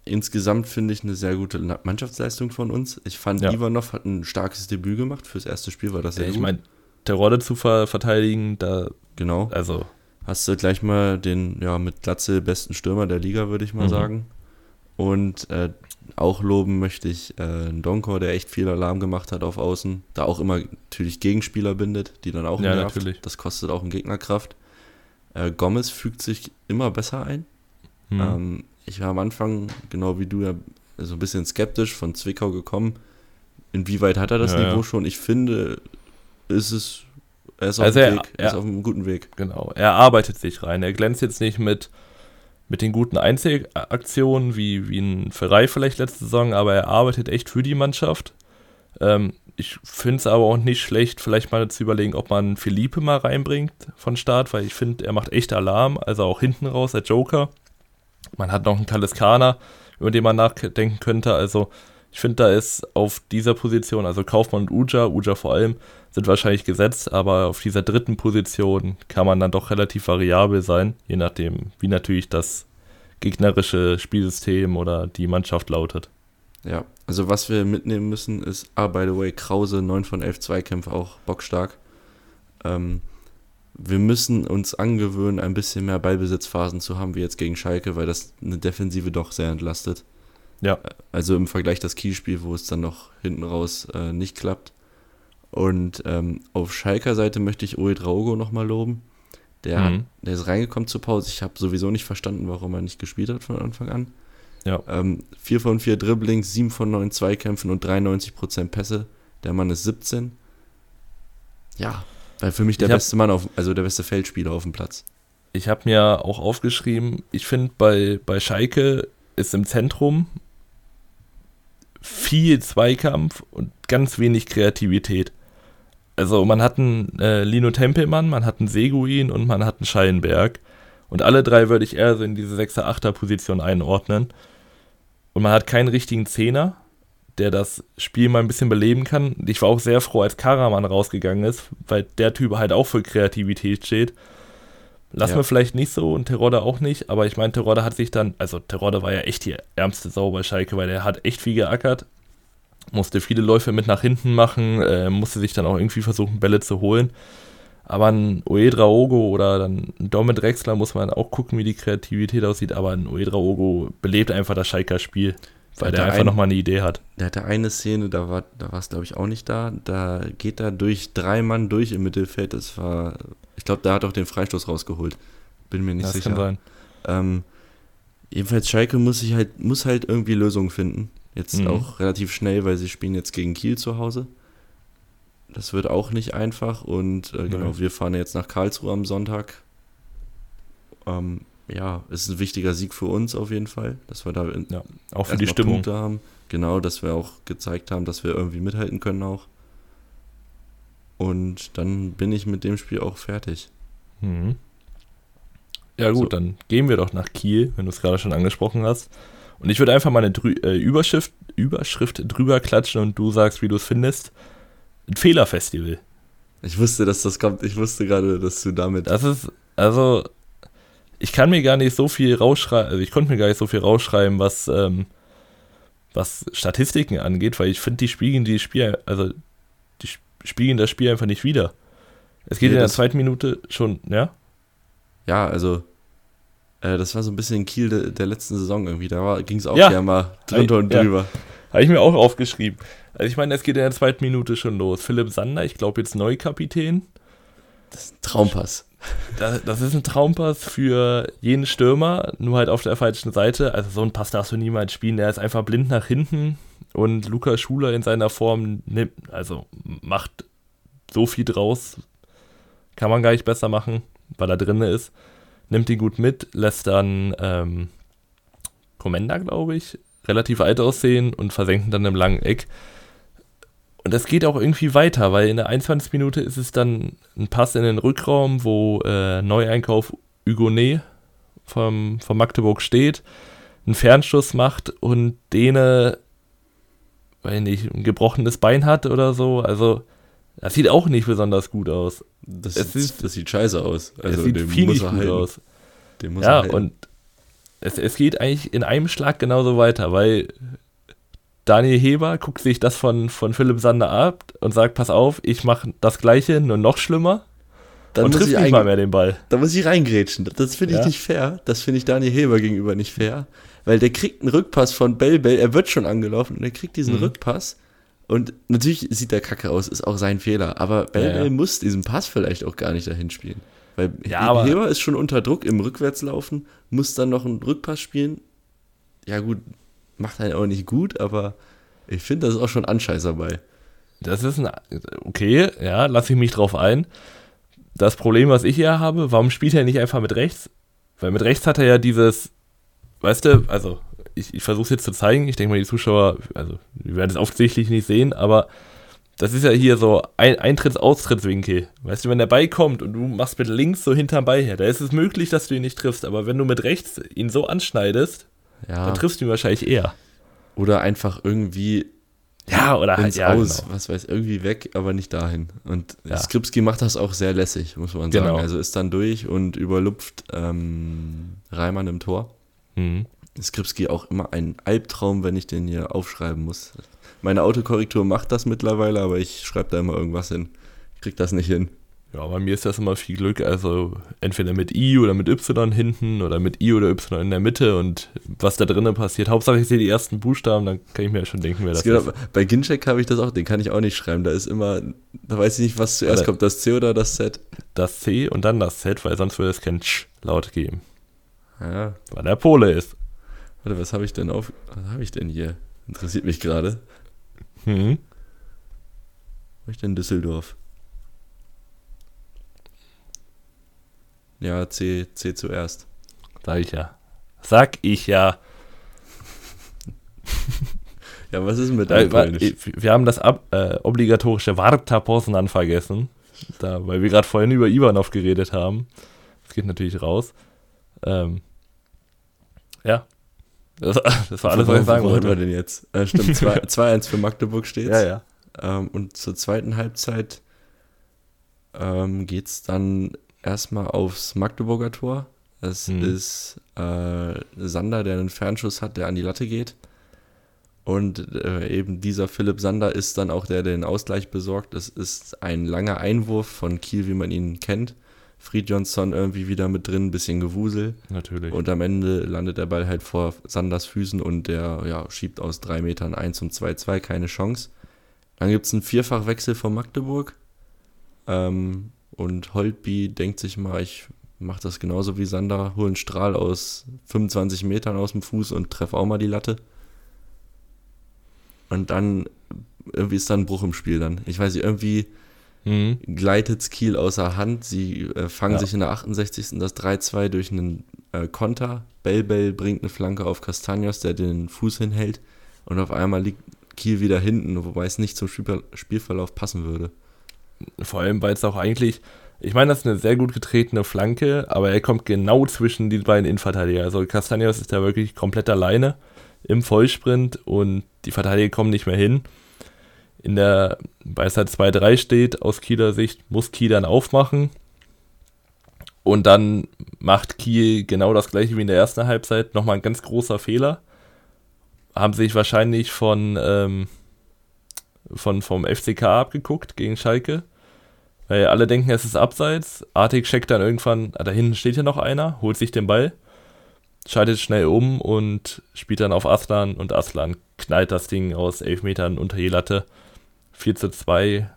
insgesamt finde ich eine sehr gute Mannschaftsleistung von uns. Ich fand, ja. Ivanov hat ein starkes Debüt gemacht fürs erste Spiel, war das sehr ja, Ich meine, Terodde zu ver verteidigen, da. Genau. Also hast du gleich mal den ja mit Glatze besten Stürmer der Liga, würde ich mal mhm. sagen. Und äh, auch loben möchte ich äh, Donkor, der echt viel Alarm gemacht hat auf Außen. Da auch immer natürlich Gegenspieler bindet, die dann auch ja, nervt. Natürlich. Das kostet auch einen Gegnerkraft. Äh, Gomez fügt sich immer besser ein. Mhm. Ähm, ich war am Anfang, genau wie du ja, so ein bisschen skeptisch von Zwickau gekommen. Inwieweit hat er das ja, Niveau ja. schon? Ich finde, ist es er ist, auf, also er, Weg. er ist auf einem guten Weg. Genau, er arbeitet sich rein. Er glänzt jetzt nicht mit, mit den guten Einzelaktionen wie, wie ein Ferrei vielleicht letzte Saison, aber er arbeitet echt für die Mannschaft. Ähm, ich finde es aber auch nicht schlecht, vielleicht mal zu überlegen, ob man Philippe mal reinbringt von Start, weil ich finde, er macht echt Alarm, also auch hinten raus, der Joker. Man hat noch einen Taliskaner, über den man nachdenken könnte. Also ich finde, da ist auf dieser Position, also Kaufmann und Uja, Uja vor allem, sind wahrscheinlich gesetzt, aber auf dieser dritten Position kann man dann doch relativ variabel sein, je nachdem, wie natürlich das gegnerische Spielsystem oder die Mannschaft lautet. Ja, also was wir mitnehmen müssen ist, ah, by the way, Krause, 9 von 11 Zweikämpfe, auch bockstark. Ähm, wir müssen uns angewöhnen, ein bisschen mehr Ballbesitzphasen zu haben, wie jetzt gegen Schalke, weil das eine Defensive doch sehr entlastet. Ja. Also im Vergleich das Kielspiel, wo es dann noch hinten raus äh, nicht klappt. Und ähm, auf Schalker Seite möchte ich Oe Draugo nochmal loben. Der, mhm. der ist reingekommen zur Pause. Ich habe sowieso nicht verstanden, warum er nicht gespielt hat von Anfang an. Ja. Ähm, 4 von 4 Dribblings, 7 von 9 Zweikämpfen und 93% Pässe. Der Mann ist 17. Ja, weil für mich der hab, beste Mann, auf, also der beste Feldspieler auf dem Platz. Ich habe mir auch aufgeschrieben, ich finde bei, bei Schalke ist im Zentrum viel Zweikampf und ganz wenig Kreativität. Also man hat einen äh, Lino Tempelmann, man hat einen Seguin und man hat einen Schallenberg. Und alle drei würde ich eher so in diese 6er, 8er Position einordnen. Und man hat keinen richtigen Zehner, der das Spiel mal ein bisschen beleben kann. Ich war auch sehr froh, als Karaman rausgegangen ist, weil der Typ halt auch für Kreativität steht. Lassen ja. wir vielleicht nicht so und Terodde auch nicht, aber ich meine, Terodde hat sich dann, also Terodde war ja echt die ärmste Sau bei Schalke, weil er hat echt viel geackert, musste viele Läufe mit nach hinten machen, äh, musste sich dann auch irgendwie versuchen, Bälle zu holen. Aber ein Oedraogo oder dann ein Domit Drexler muss man auch gucken, wie die Kreativität aussieht. Aber ein Oedraogo belebt einfach das Schalker Spiel, weil der, der einfach nochmal eine Idee hat. Der hatte eine Szene, da war da es, glaube ich, auch nicht da. Da geht er durch drei Mann durch im Mittelfeld. Das war, ich glaube, da hat auch den Freistoß rausgeholt. Bin mir nicht das sicher. Kann sein. Ähm, jedenfalls, Schalke muss, sich halt, muss halt irgendwie Lösungen finden. Jetzt mhm. auch relativ schnell, weil sie spielen jetzt gegen Kiel zu Hause. Das wird auch nicht einfach und äh, genau, mhm. wir fahren jetzt nach Karlsruhe am Sonntag. Ähm, ja, ist ein wichtiger Sieg für uns auf jeden Fall, dass wir da ja, auch für die Stimmung Punkte haben. Genau, dass wir auch gezeigt haben, dass wir irgendwie mithalten können auch. Und dann bin ich mit dem Spiel auch fertig. Mhm. Ja gut, so. dann gehen wir doch nach Kiel, wenn du es gerade schon angesprochen hast. Und ich würde einfach mal eine Drü äh, Überschrift, Überschrift drüber klatschen und du sagst, wie du es findest. Ein Fehlerfestival. Ich wusste, dass das kommt. Ich wusste gerade, dass du damit. Das ist, also, ich kann mir gar nicht so viel rausschreiben, also ich konnte mir gar nicht so viel rausschreiben, was, ähm, was Statistiken angeht, weil ich finde, die spiegeln die Spiel, also die spiegeln das Spiel einfach nicht wieder. Es geht nee, in der zweiten Minute schon, ja? Ja, also äh, das war so ein bisschen Kiel de, der letzten Saison irgendwie. Da ging es auch ja. mal drunter und drüber. Ja. Habe ich mir auch aufgeschrieben. Also ich meine, es geht in der zweiten Minute schon los. Philipp Sander, ich glaube jetzt Neukapitän. Das ist ein Traumpass. Das, das, ist ein Traumpass für jeden Stürmer, nur halt auf der falschen Seite. Also so ein Pass darfst du niemals spielen. Der ist einfach blind nach hinten und Lukas Schuler in seiner Form nimmt, also macht so viel draus. Kann man gar nicht besser machen, weil er drin ist. Nimmt ihn gut mit, lässt dann ähm, Commander, glaube ich, relativ alt aussehen und versenkt ihn dann im langen Eck. Und das geht auch irgendwie weiter, weil in der 21. Minute ist es dann ein Pass in den Rückraum, wo äh, Neueinkauf Hugonet vom, vom Magdeburg steht, einen Fernschuss macht und Dene, weil nicht, ein gebrochenes Bein hat oder so. Also, das sieht auch nicht besonders gut aus. Das, sieht, ist, das sieht scheiße aus. Also, sieht viel nicht gut halten. aus. ja, und es, es geht eigentlich in einem Schlag genauso weiter, weil Daniel Heber guckt sich das von, von Philipp Sander ab und sagt, pass auf, ich mache das Gleiche, nur noch schlimmer. Dann und trifft nicht mal mehr den Ball. Da muss ich reingrätschen. Das finde ich ja. nicht fair. Das finde ich Daniel Heber gegenüber nicht fair. Weil der kriegt einen Rückpass von Bell Bell, er wird schon angelaufen und er kriegt diesen mhm. Rückpass. Und natürlich sieht der kacke aus, ist auch sein Fehler. Aber Bell Bell ja, muss diesen Pass vielleicht auch gar nicht dahin spielen. Weil ja, Heber ist schon unter Druck im Rückwärtslaufen, muss dann noch einen Rückpass spielen. Ja, gut, macht einen auch nicht gut, aber ich finde, da ist auch schon Anscheiß dabei. Das ist ein. Okay, ja, lasse ich mich drauf ein. Das Problem, was ich hier habe, warum spielt er nicht einfach mit rechts? Weil mit rechts hat er ja dieses, weißt du, also ich, ich versuche es jetzt zu zeigen. Ich denke mal, die Zuschauer, also die werden es offensichtlich nicht sehen, aber das ist ja hier so ein Eintritts-Austrittswinkel. Weißt du, wenn der Ball kommt und du machst mit links so hinterm Ball her, da ist es möglich, dass du ihn nicht triffst, aber wenn du mit rechts ihn so anschneidest, ja. dann triffst du ihn wahrscheinlich eher. Oder einfach irgendwie ja, oder halt ja, aus, genau. was weiß, irgendwie weg, aber nicht dahin. Und ja. Skripski macht das auch sehr lässig, muss man sagen. Genau. Also ist dann durch und überlupft ähm, Reimann im Tor. Mhm. Skripski auch immer ein Albtraum, wenn ich den hier aufschreiben muss. Meine Autokorrektur macht das mittlerweile, aber ich schreibe da immer irgendwas hin. Ich krieg das nicht hin. Ja, bei mir ist das immer viel Glück. Also entweder mit I oder mit Y hinten oder mit I oder Y in der Mitte und was da drinnen passiert. Hauptsache ich sehe die ersten Buchstaben, dann kann ich mir ja schon denken, wer das, das ist. Bei Gincheck habe ich das auch, den kann ich auch nicht schreiben. Da ist immer, da weiß ich nicht, was zuerst oder kommt, das C oder das Z. Das C und dann das Z, weil sonst würde es kein Sch laut geben. Ja. Weil der Pole ist. Warte, was habe ich denn auf, was habe ich denn hier? Interessiert mich gerade. Hm. Habe ich denn Düsseldorf? Ja, C, C zuerst. Sag ich ja. Sag ich ja. ja, was ist mit deinem äh, Wir haben das ab, äh, obligatorische Warta-Posen vergessen. Da, weil wir gerade vorhin über Ivanov geredet haben. Das geht natürlich raus. Ähm, ja. Das, das war alles, was ich sagen wollte. Wo wir denn jetzt? Äh, stimmt, 2-1 für Magdeburg steht. Ja, ja. Ähm, und zur zweiten Halbzeit ähm, geht es dann erstmal aufs Magdeburger Tor. Es mhm. ist äh, Sander, der einen Fernschuss hat, der an die Latte geht. Und äh, eben dieser Philipp Sander ist dann auch der, der den Ausgleich besorgt. Es ist ein langer Einwurf von Kiel, wie man ihn kennt. Fried Johnson irgendwie wieder mit drin, ein bisschen Gewusel. Natürlich. Und am Ende landet der Ball halt vor Sanders Füßen und der ja, schiebt aus drei Metern 1 und 2-2, keine Chance. Dann gibt es einen Vierfachwechsel von Magdeburg. Ähm, und Holtby denkt sich mal, ich mache das genauso wie Sander, hole einen Strahl aus 25 Metern aus dem Fuß und treffe auch mal die Latte. Und dann, irgendwie ist da ein Bruch im Spiel dann. Ich weiß nicht, irgendwie mhm. gleitet Kiel außer Hand. Sie äh, fangen ja. sich in der 68. das 3-2 durch einen äh, Konter. Bell Bell bringt eine Flanke auf Castagnos, der den Fuß hinhält. Und auf einmal liegt Kiel wieder hinten, wobei es nicht zum Spielverlauf passen würde. Vor allem, weil es auch eigentlich, ich meine, das ist eine sehr gut getretene Flanke, aber er kommt genau zwischen die beiden Innenverteidiger. Also Castaños ist da wirklich komplett alleine im Vollsprint und die Verteidiger kommen nicht mehr hin. In der, weil es halt 2-3 steht, aus Kieler Sicht, muss Kiel dann aufmachen. Und dann macht Kiel genau das gleiche wie in der ersten Halbzeit. Nochmal ein ganz großer Fehler. Haben sich wahrscheinlich von, ähm, von, vom FCK abgeguckt gegen Schalke. Weil alle denken, es ist abseits. Artig checkt dann irgendwann, ah, da hinten steht ja noch einer, holt sich den Ball, schaltet schnell um und spielt dann auf Aslan und Aslan knallt das Ding aus 11 Metern unter die Latte. 4 zu 2.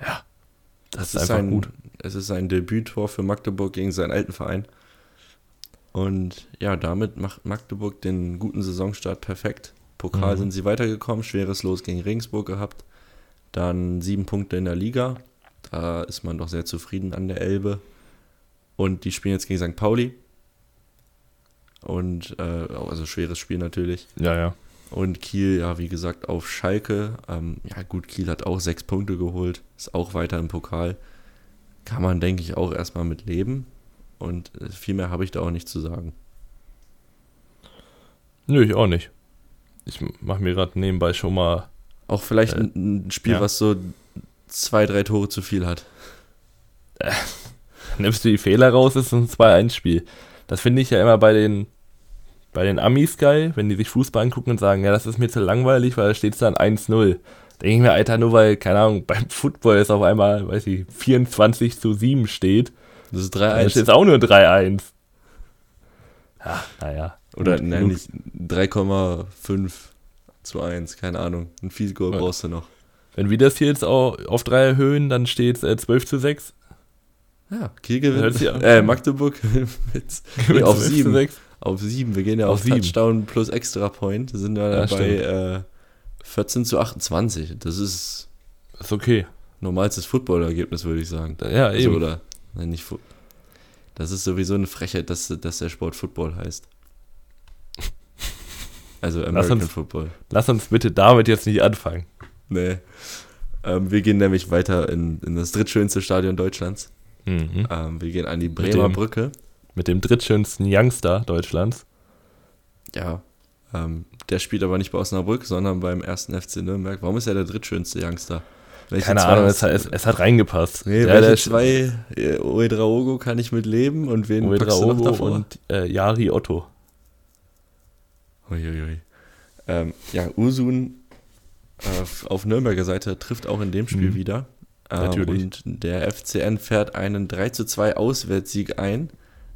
Ja, das, das ist, ist, einfach ein, gut. Es ist sein Debüttor für Magdeburg gegen seinen alten Verein. Und ja, damit macht Magdeburg den guten Saisonstart perfekt. Pokal mhm. sind sie weitergekommen, schweres Los gegen Regensburg gehabt. Dann sieben Punkte in der Liga. Da ist man doch sehr zufrieden an der Elbe. Und die spielen jetzt gegen St. Pauli. Und äh, also schweres Spiel natürlich. Ja, ja. Und Kiel, ja, wie gesagt, auf Schalke. Ähm, ja, gut, Kiel hat auch sechs Punkte geholt, ist auch weiter im Pokal. Kann man, denke ich, auch erstmal mit leben. Und äh, viel mehr habe ich da auch nicht zu sagen. Nö, ich auch nicht. Ich mache mir gerade nebenbei schon mal. Auch vielleicht äh, ein Spiel, ja. was so zwei, drei Tore zu viel hat. Äh, nimmst du die Fehler raus, ist ein 2-1-Spiel. Das finde ich ja immer bei den bei den Amis geil, wenn die sich Fußball angucken und sagen, ja, das ist mir zu langweilig, weil da steht es dann 1-0. Denke ich mir, Alter, nur weil, keine Ahnung, beim Football ist auf einmal, weiß ich, 24 zu 7 steht. Das ist 3-1. Da steht auch nur 3-1. Ja, naja. Oder nein, nicht 3,5 zu 1, keine Ahnung. Ein Field Goal ja. brauchst du noch. Wenn wir das hier jetzt auch auf 3 erhöhen, dann steht es äh, 12 zu 6. Ja, Kiel gewinnt. Äh, Magdeburg mit, auf 7. Auf 7. Wir gehen ja auf, auf Touchdown plus Extra Point. Wir sind ja, ja bei äh, 14 zu 28. Das ist. Ist okay. Normalstes Football-Ergebnis, würde ich sagen. Ja, also, eben. Oder, nein, nicht das ist sowieso eine Frechheit, dass, dass der Sport Football heißt. Also American uns, Football. Lass uns bitte damit jetzt nicht anfangen. Nee. Ähm, wir gehen nämlich weiter in, in das drittschönste Stadion Deutschlands. Mhm. Ähm, wir gehen an die Bremer Brücke. Mit dem drittschönsten Youngster Deutschlands. Ja. Ähm, der spielt aber nicht bei Osnabrück, sondern beim ersten FC Nürnberg. Warum ist er der drittschönste Youngster? Welche Keine Ahnung, es, es, es, hat reingepasst. Nee, ja, welche zwei, äh, Oedraogo kann ich mit leben und wen Oedraogo und äh, Yari Otto. Uiuiui. Ähm, ja, Usun äh, auf Nürnberger Seite trifft auch in dem Spiel mhm. wieder. Ähm, Natürlich. Und der FCN fährt einen 3 zu 2 Auswärtssieg ein,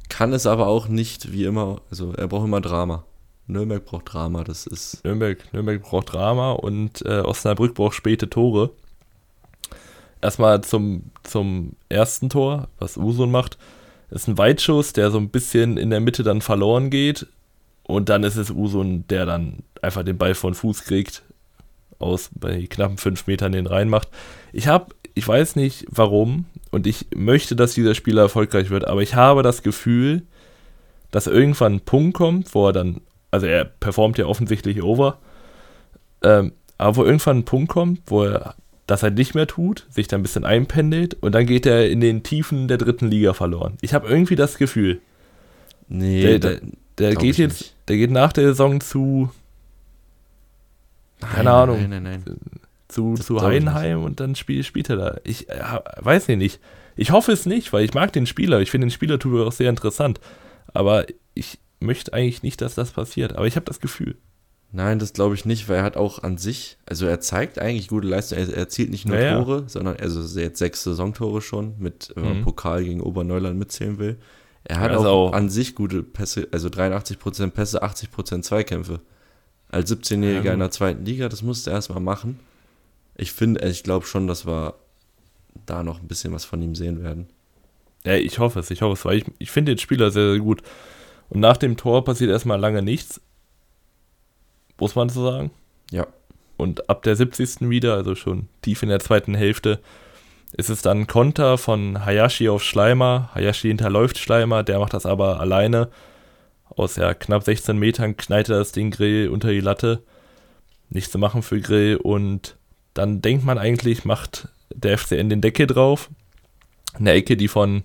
kann es aber auch nicht wie immer, also er braucht immer Drama. Nürnberg braucht Drama, das ist. Nürnberg, Nürnberg braucht Drama und äh, Osnabrück braucht späte Tore. Erstmal zum, zum ersten Tor, was Usun macht. Ist ein Weitschuss, der so ein bisschen in der Mitte dann verloren geht. Und dann ist es Usun, der dann einfach den Ball von Fuß kriegt, aus bei knappen fünf Metern den reinmacht. Ich habe, ich weiß nicht warum, und ich möchte, dass dieser Spieler erfolgreich wird, aber ich habe das Gefühl, dass irgendwann ein Punkt kommt, wo er dann, also er performt ja offensichtlich over, ähm, aber wo irgendwann ein Punkt kommt, wo er das halt nicht mehr tut, sich da ein bisschen einpendelt und dann geht er in den Tiefen der dritten Liga verloren. Ich habe irgendwie das Gefühl. Nee, der, der, der geht jetzt, nicht. der geht nach der Saison zu, keine nein, Ahnung, nein, nein, zu, zu Heidenheim und dann spiel, spielt er da. Ich äh, weiß nicht. Ich hoffe es nicht, weil ich mag den Spieler. Ich finde den Spielertyp auch sehr interessant. Aber ich möchte eigentlich nicht, dass das passiert. Aber ich habe das Gefühl. Nein, das glaube ich nicht, weil er hat auch an sich, also er zeigt eigentlich gute Leistung. Er, erzielt nicht nur ja, Tore, sondern also jetzt sechs Saisontore schon mit mhm. Pokal gegen Oberneuland mitzählen will. Er hat also auch, auch, an sich gute Pässe, also 83% Pässe, 80% Zweikämpfe. Als 17-Jähriger ja, in der zweiten Liga, das musste er erstmal machen. Ich finde, ich glaube schon, dass wir da noch ein bisschen was von ihm sehen werden. Ja, ich hoffe es, ich hoffe es, weil ich, ich finde den Spieler sehr, sehr gut. Und nach dem Tor passiert erstmal lange nichts muss man so sagen. Ja. Und ab der 70. wieder, also schon tief in der zweiten Hälfte, ist es dann Konter von Hayashi auf Schleimer. Hayashi hinterläuft Schleimer, der macht das aber alleine. Aus ja, knapp 16 Metern knallt er das Ding Grill unter die Latte. Nichts zu machen für Grill. Und dann denkt man eigentlich, macht der FCN den Deckel drauf. Eine Ecke, die von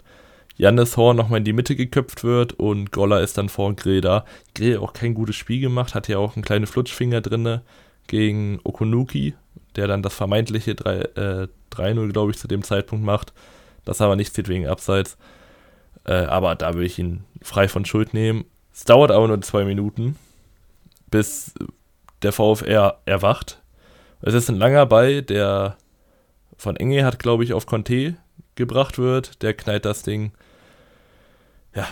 Jannis Horn nochmal in die Mitte geköpft wird und Goller ist dann vor Grill da. Grill auch kein gutes Spiel gemacht, hat ja auch einen kleinen Flutschfinger drin gegen Okunuki, der dann das vermeintliche 3-0, äh, glaube ich, zu dem Zeitpunkt macht. Das aber nicht zieht wegen Abseits. Äh, aber da will ich ihn frei von Schuld nehmen. Es dauert aber nur zwei Minuten, bis der VfR erwacht. Es ist ein langer Ball, der von Enge hat, glaube ich, auf Conte gebracht wird. Der knallt das Ding ja,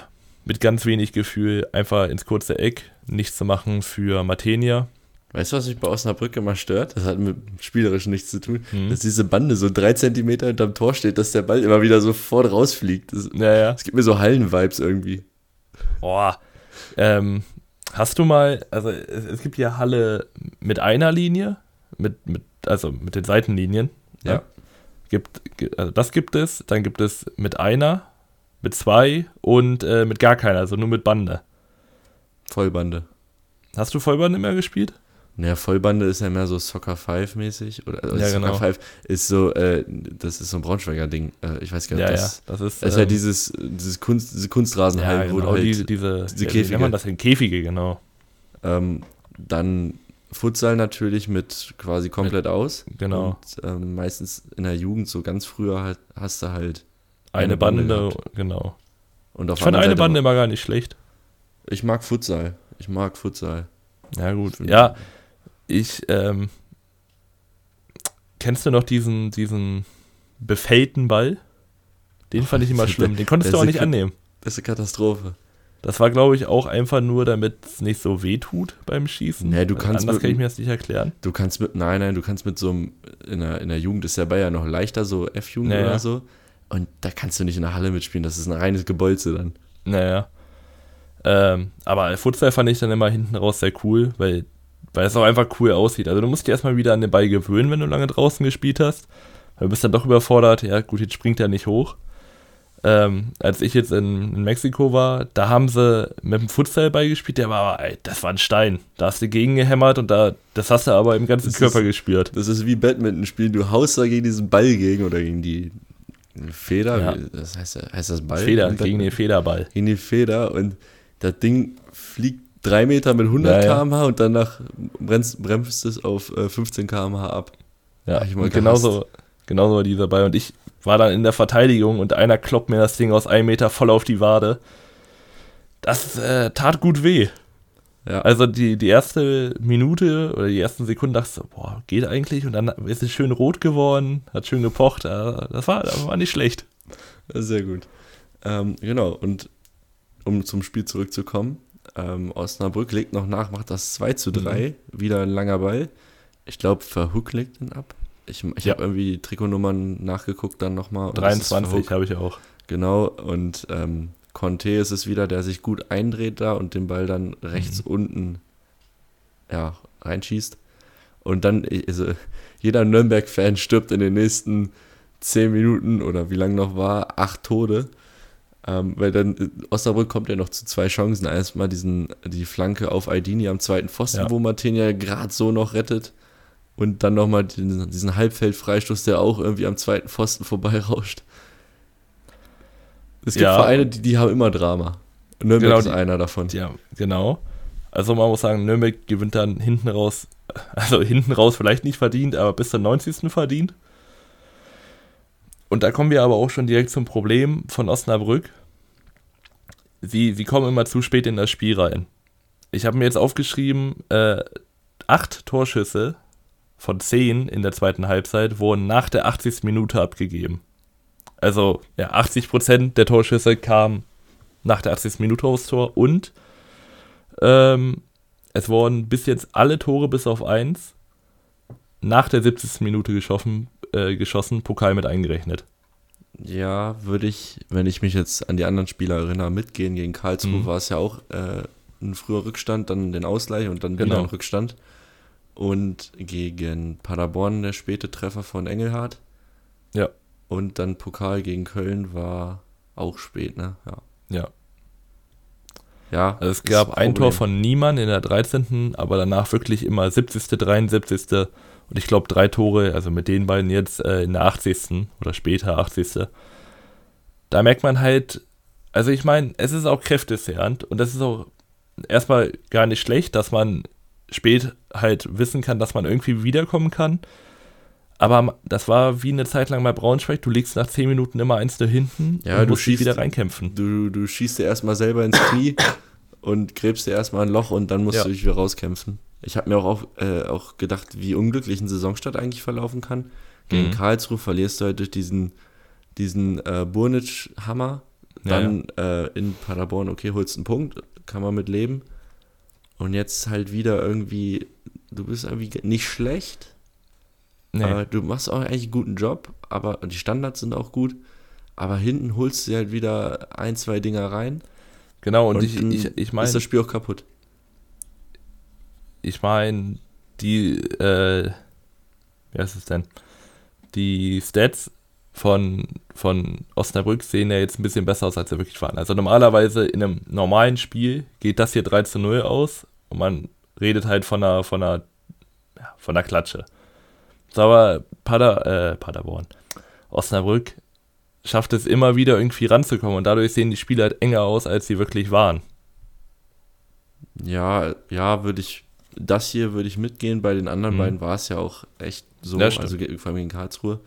mit ganz wenig Gefühl einfach ins kurze Eck, nichts zu machen für Matenia. Weißt du, was mich bei Osnabrück immer stört? Das hat mit spielerisch nichts zu tun. Mhm. Dass diese Bande so drei Zentimeter hinterm Tor steht, dass der Ball immer wieder sofort rausfliegt. Das, ja, ja. Es gibt mir so Hallen-Vibes irgendwie. Boah. Ähm, hast du mal, also es, es, gibt hier Halle mit einer Linie, mit, mit, also mit den Seitenlinien. Ja. ja. Gibt, also das gibt es. Dann gibt es mit einer, mit zwei und äh, mit gar keiner, also nur mit Bande. Vollbande. Hast du Vollbande mehr gespielt? Naja, Vollbande ist ja mehr so Soccer 5 mäßig. Oder also ja, Soccer genau. 5 ist so, äh, das ist so ein Braunschweiger Ding. Äh, ich weiß gar nicht, ja, das, ja, das ist, das ist ähm, dieses, dieses Kunst, diese Kunstrasenhallen, ja, genau, wo halt diese, diese, diese Käfige. Wie man das in Käfige, genau. Ähm, dann Futsal natürlich mit quasi komplett mit, aus. Genau. Und ähm, meistens in der Jugend, so ganz früher halt, hast du halt eine, eine Bande, Bande genau. Und auf ich fand eine Seite Bande immer gar nicht schlecht. Ich mag Futsal. Ich mag Futsal. Ja, gut. Ja, ich, ähm, kennst du noch diesen, diesen befällten Ball? Den fand ich immer schlimm. Den konntest du auch nicht annehmen. Das ist eine Katastrophe. Das war, glaube ich, auch einfach nur, damit es nicht so weh tut beim Schießen. Nee, du kannst anders mit, kann ich mir das nicht erklären. Du kannst mit, nein, nein, du kannst mit so einem, in der, in der Jugend ist der Ball ja noch leichter, so F-Jugend naja. oder so. Und da kannst du nicht in der Halle mitspielen, das ist ein reines Gebolze dann. Naja. Ähm, aber Futsal fand ich dann immer hinten raus sehr cool, weil, weil es auch einfach cool aussieht. Also du musst dich erstmal wieder an den Ball gewöhnen, wenn du lange draußen gespielt hast. Weil du bist dann doch überfordert, ja gut, jetzt springt er nicht hoch. Ähm, als ich jetzt in, in, Mexiko war, da haben sie mit dem Futsalball gespielt, der war, ey, das war ein Stein. Da hast du gegengehämmert und da, das hast du aber im ganzen das Körper ist, gespürt. Das ist wie Badminton spielen. Du haust da gegen diesen Ball gegen oder gegen die Feder. Ja. Das heißt, heißt das Ball? Feder, gegen den Federball. Gegen die Feder und das Ding fliegt drei Meter mit 100 ja, ja. km/h und danach bremst, bremst es auf 15 äh, km/h ab. Ja, ich und genauso, genauso war dieser Ball. Und ich war dann in der Verteidigung und einer kloppt mir das Ding aus einem Meter voll auf die Wade. Das äh, tat gut weh. Ja. Also die, die erste Minute oder die ersten Sekunden dachte ich so, boah, geht eigentlich? Und dann ist es schön rot geworden, hat schön gepocht. Das war, das war nicht schlecht. Sehr gut. Ähm, genau, und um zum Spiel zurückzukommen, ähm, Osnabrück legt noch nach, macht das 2 zu 3, mhm. wieder ein langer Ball. Ich glaube, Verhook legt den ab. Ich, ich ja. habe irgendwie die Trikotnummern nachgeguckt dann nochmal. 23 habe ich auch. Genau, und ähm, Conte ist es wieder, der sich gut eindreht da und den Ball dann rechts mhm. unten ja, reinschießt. Und dann, also, jeder Nürnberg-Fan stirbt in den nächsten 10 Minuten oder wie lange noch war, acht Tode. Ähm, weil dann äh, Osnabrück kommt ja noch zu zwei Chancen. Erstmal diesen, die Flanke auf Aidini am zweiten Pfosten, ja. wo Martin ja gerade so noch rettet. Und dann nochmal diesen, diesen Halbfeldfreistoß, der auch irgendwie am zweiten Pfosten vorbeirauscht. Es gibt ja. Vereine, die, die haben immer Drama. Nürnberg genau, ist einer davon. Ja, genau. Also man muss sagen, Nürnberg gewinnt dann hinten raus, also hinten raus vielleicht nicht verdient, aber bis zum 90. verdient. Und da kommen wir aber auch schon direkt zum Problem von Osnabrück. Sie, sie kommen immer zu spät in das Spiel rein. Ich habe mir jetzt aufgeschrieben, äh, acht Torschüsse von 10 in der zweiten Halbzeit wurden nach der 80. Minute abgegeben. Also, ja, 80% der Torschüsse kamen nach der 80. Minute aufs Tor und ähm, es wurden bis jetzt alle Tore bis auf eins nach der 70. Minute geschossen, äh, geschossen, Pokal mit eingerechnet. Ja, würde ich, wenn ich mich jetzt an die anderen Spieler erinnere, mitgehen. Gegen Karlsruhe mhm. war es ja auch äh, ein früher Rückstand, dann den Ausgleich und dann genau. wieder ein Rückstand. Und gegen Paderborn der späte Treffer von Engelhardt. Ja. Und dann Pokal gegen Köln war auch spät, ne? Ja. Ja. Ja. Also es gab ein Tor von Niemann in der 13., aber danach wirklich immer 70., 73. und ich glaube drei Tore, also mit den beiden jetzt äh, in der 80. oder später 80. Da merkt man halt, also ich meine, es ist auch kräftezehrend und das ist auch erstmal gar nicht schlecht, dass man spät halt wissen kann, dass man irgendwie wiederkommen kann. Aber das war wie eine Zeit lang bei Braunschweig. Du liegst nach 10 Minuten immer eins da hinten ja, und musst schießt, wieder reinkämpfen. Du, du schießt dir erstmal selber ins Knie und gräbst dir erstmal ein Loch und dann musst ja. du dich wieder rauskämpfen. Ich habe mir auch, äh, auch gedacht, wie unglücklich ein Saisonstart eigentlich verlaufen kann. Gegen mhm. Karlsruhe verlierst du halt durch diesen, diesen äh, Burnitsch-Hammer. Dann ja, Äh, in Paderborn, okay, holst einen Punkt, kann man mit leben. Und jetzt halt wieder irgendwie du bist irgendwie nicht schlecht. Nee. Aber du machst auch eigentlich einen guten Job, aber die Standards sind auch gut. Aber hinten holst du halt wieder ein, zwei Dinger rein. Genau, und, und ich, ich, ich meine. Ist das Spiel auch kaputt? Ich meine, die, äh, wie heißt es denn? Die Stats von, von Osnabrück sehen ja jetzt ein bisschen besser aus, als sie wirklich waren. Also normalerweise in einem normalen Spiel geht das hier 3 zu 0 aus und man redet halt von einer, von einer, ja, von einer Klatsche. So, aber Pader, äh, Paderborn, Osnabrück schafft es immer wieder irgendwie ranzukommen und dadurch sehen die Spiele halt enger aus, als sie wirklich waren. Ja, ja, würde ich, das hier würde ich mitgehen. Bei den anderen mhm. beiden war es ja auch echt so, also vor allem gegen Karlsruhe.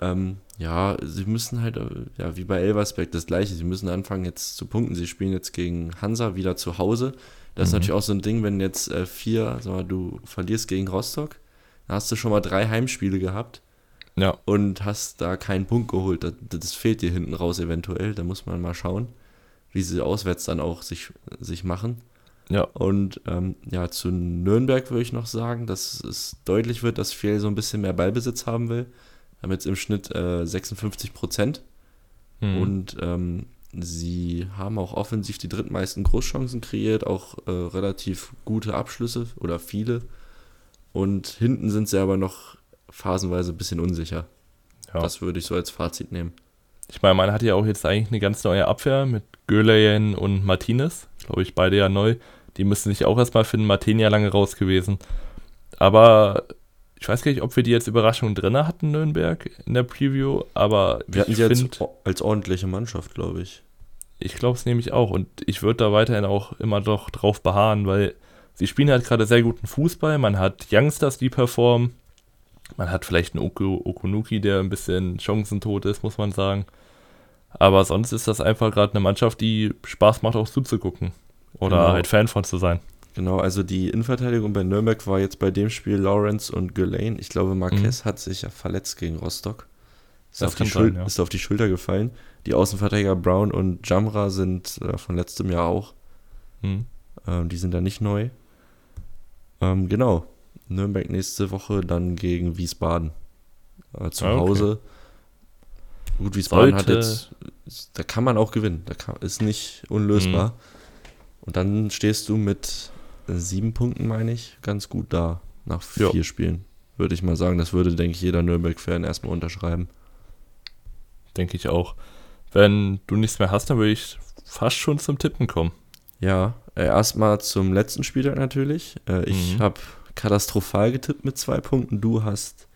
Ähm, ja, sie müssen halt, äh, ja, wie bei Elversberg das gleiche, sie müssen anfangen jetzt zu punkten. Sie spielen jetzt gegen Hansa wieder zu Hause. Das mhm. ist natürlich auch so ein Ding, wenn jetzt äh, vier, sag mal, du verlierst gegen Rostock, dann hast du schon mal drei Heimspiele gehabt. Ja. Und hast da keinen Punkt geholt. Das, das fehlt dir hinten raus eventuell. Da muss man mal schauen, wie sie auswärts dann auch sich, sich machen. Ja. Und ähm, ja, zu Nürnberg würde ich noch sagen, dass es deutlich wird, dass Fehl so ein bisschen mehr Ballbesitz haben will. Haben jetzt im Schnitt äh, 56 Prozent. Mhm. Und ähm, sie haben auch offensiv die drittmeisten Großchancen kreiert, auch äh, relativ gute Abschlüsse oder viele. Und hinten sind sie aber noch phasenweise ein bisschen unsicher. Ja. Das würde ich so als Fazit nehmen. Ich meine, man hat ja auch jetzt eigentlich eine ganz neue Abwehr mit Göleyen und Martinez. Glaube ich, beide ja neu. Die müssen sich auch erstmal finden. Martin ja lange raus gewesen. Aber ich weiß gar nicht, ob wir die jetzt Überraschung drin hatten, Nürnberg, in der Preview. Aber wir hatten sie als, als ordentliche Mannschaft, glaube ich. Ich glaube es nämlich auch. Und ich würde da weiterhin auch immer doch drauf beharren, weil sie spielen halt gerade sehr guten Fußball. Man hat Youngsters, die performen. Man hat vielleicht einen Oko Okunuki, der ein bisschen chancentot ist, muss man sagen. Aber sonst ist das einfach gerade eine Mannschaft, die Spaß macht, auch zuzugucken. Oder genau. halt Fan von zu sein. Genau, also die Innenverteidigung bei Nürnberg war jetzt bei dem Spiel Lawrence und Gulain. Ich glaube, Marquez mhm. hat sich ja verletzt gegen Rostock. Ist, auf die, sein, ja. ist auf die Schulter gefallen. Die Außenverteidiger Brown und Jamra sind äh, von letztem Jahr auch. Mhm. Ähm, die sind da nicht neu. Ähm, genau. Nürnberg nächste Woche dann gegen Wiesbaden. Äh, zu ah, okay. Hause. Gut, Wiesbaden Sollte. hat jetzt. Da kann man auch gewinnen. Da kann, ist nicht unlösbar. Mhm. Und dann stehst du mit sieben Punkten, meine ich, ganz gut da. Nach vier jo. Spielen. Würde ich mal sagen. Das würde, denke ich, jeder Nürnberg-Fan erstmal unterschreiben. Denke ich auch. Wenn du nichts mehr hast, dann würde ich fast schon zum Tippen kommen. Ja, äh, erstmal zum letzten Spieltag natürlich. Äh, ich mhm. habe katastrophal getippt mit zwei Punkten. Du hast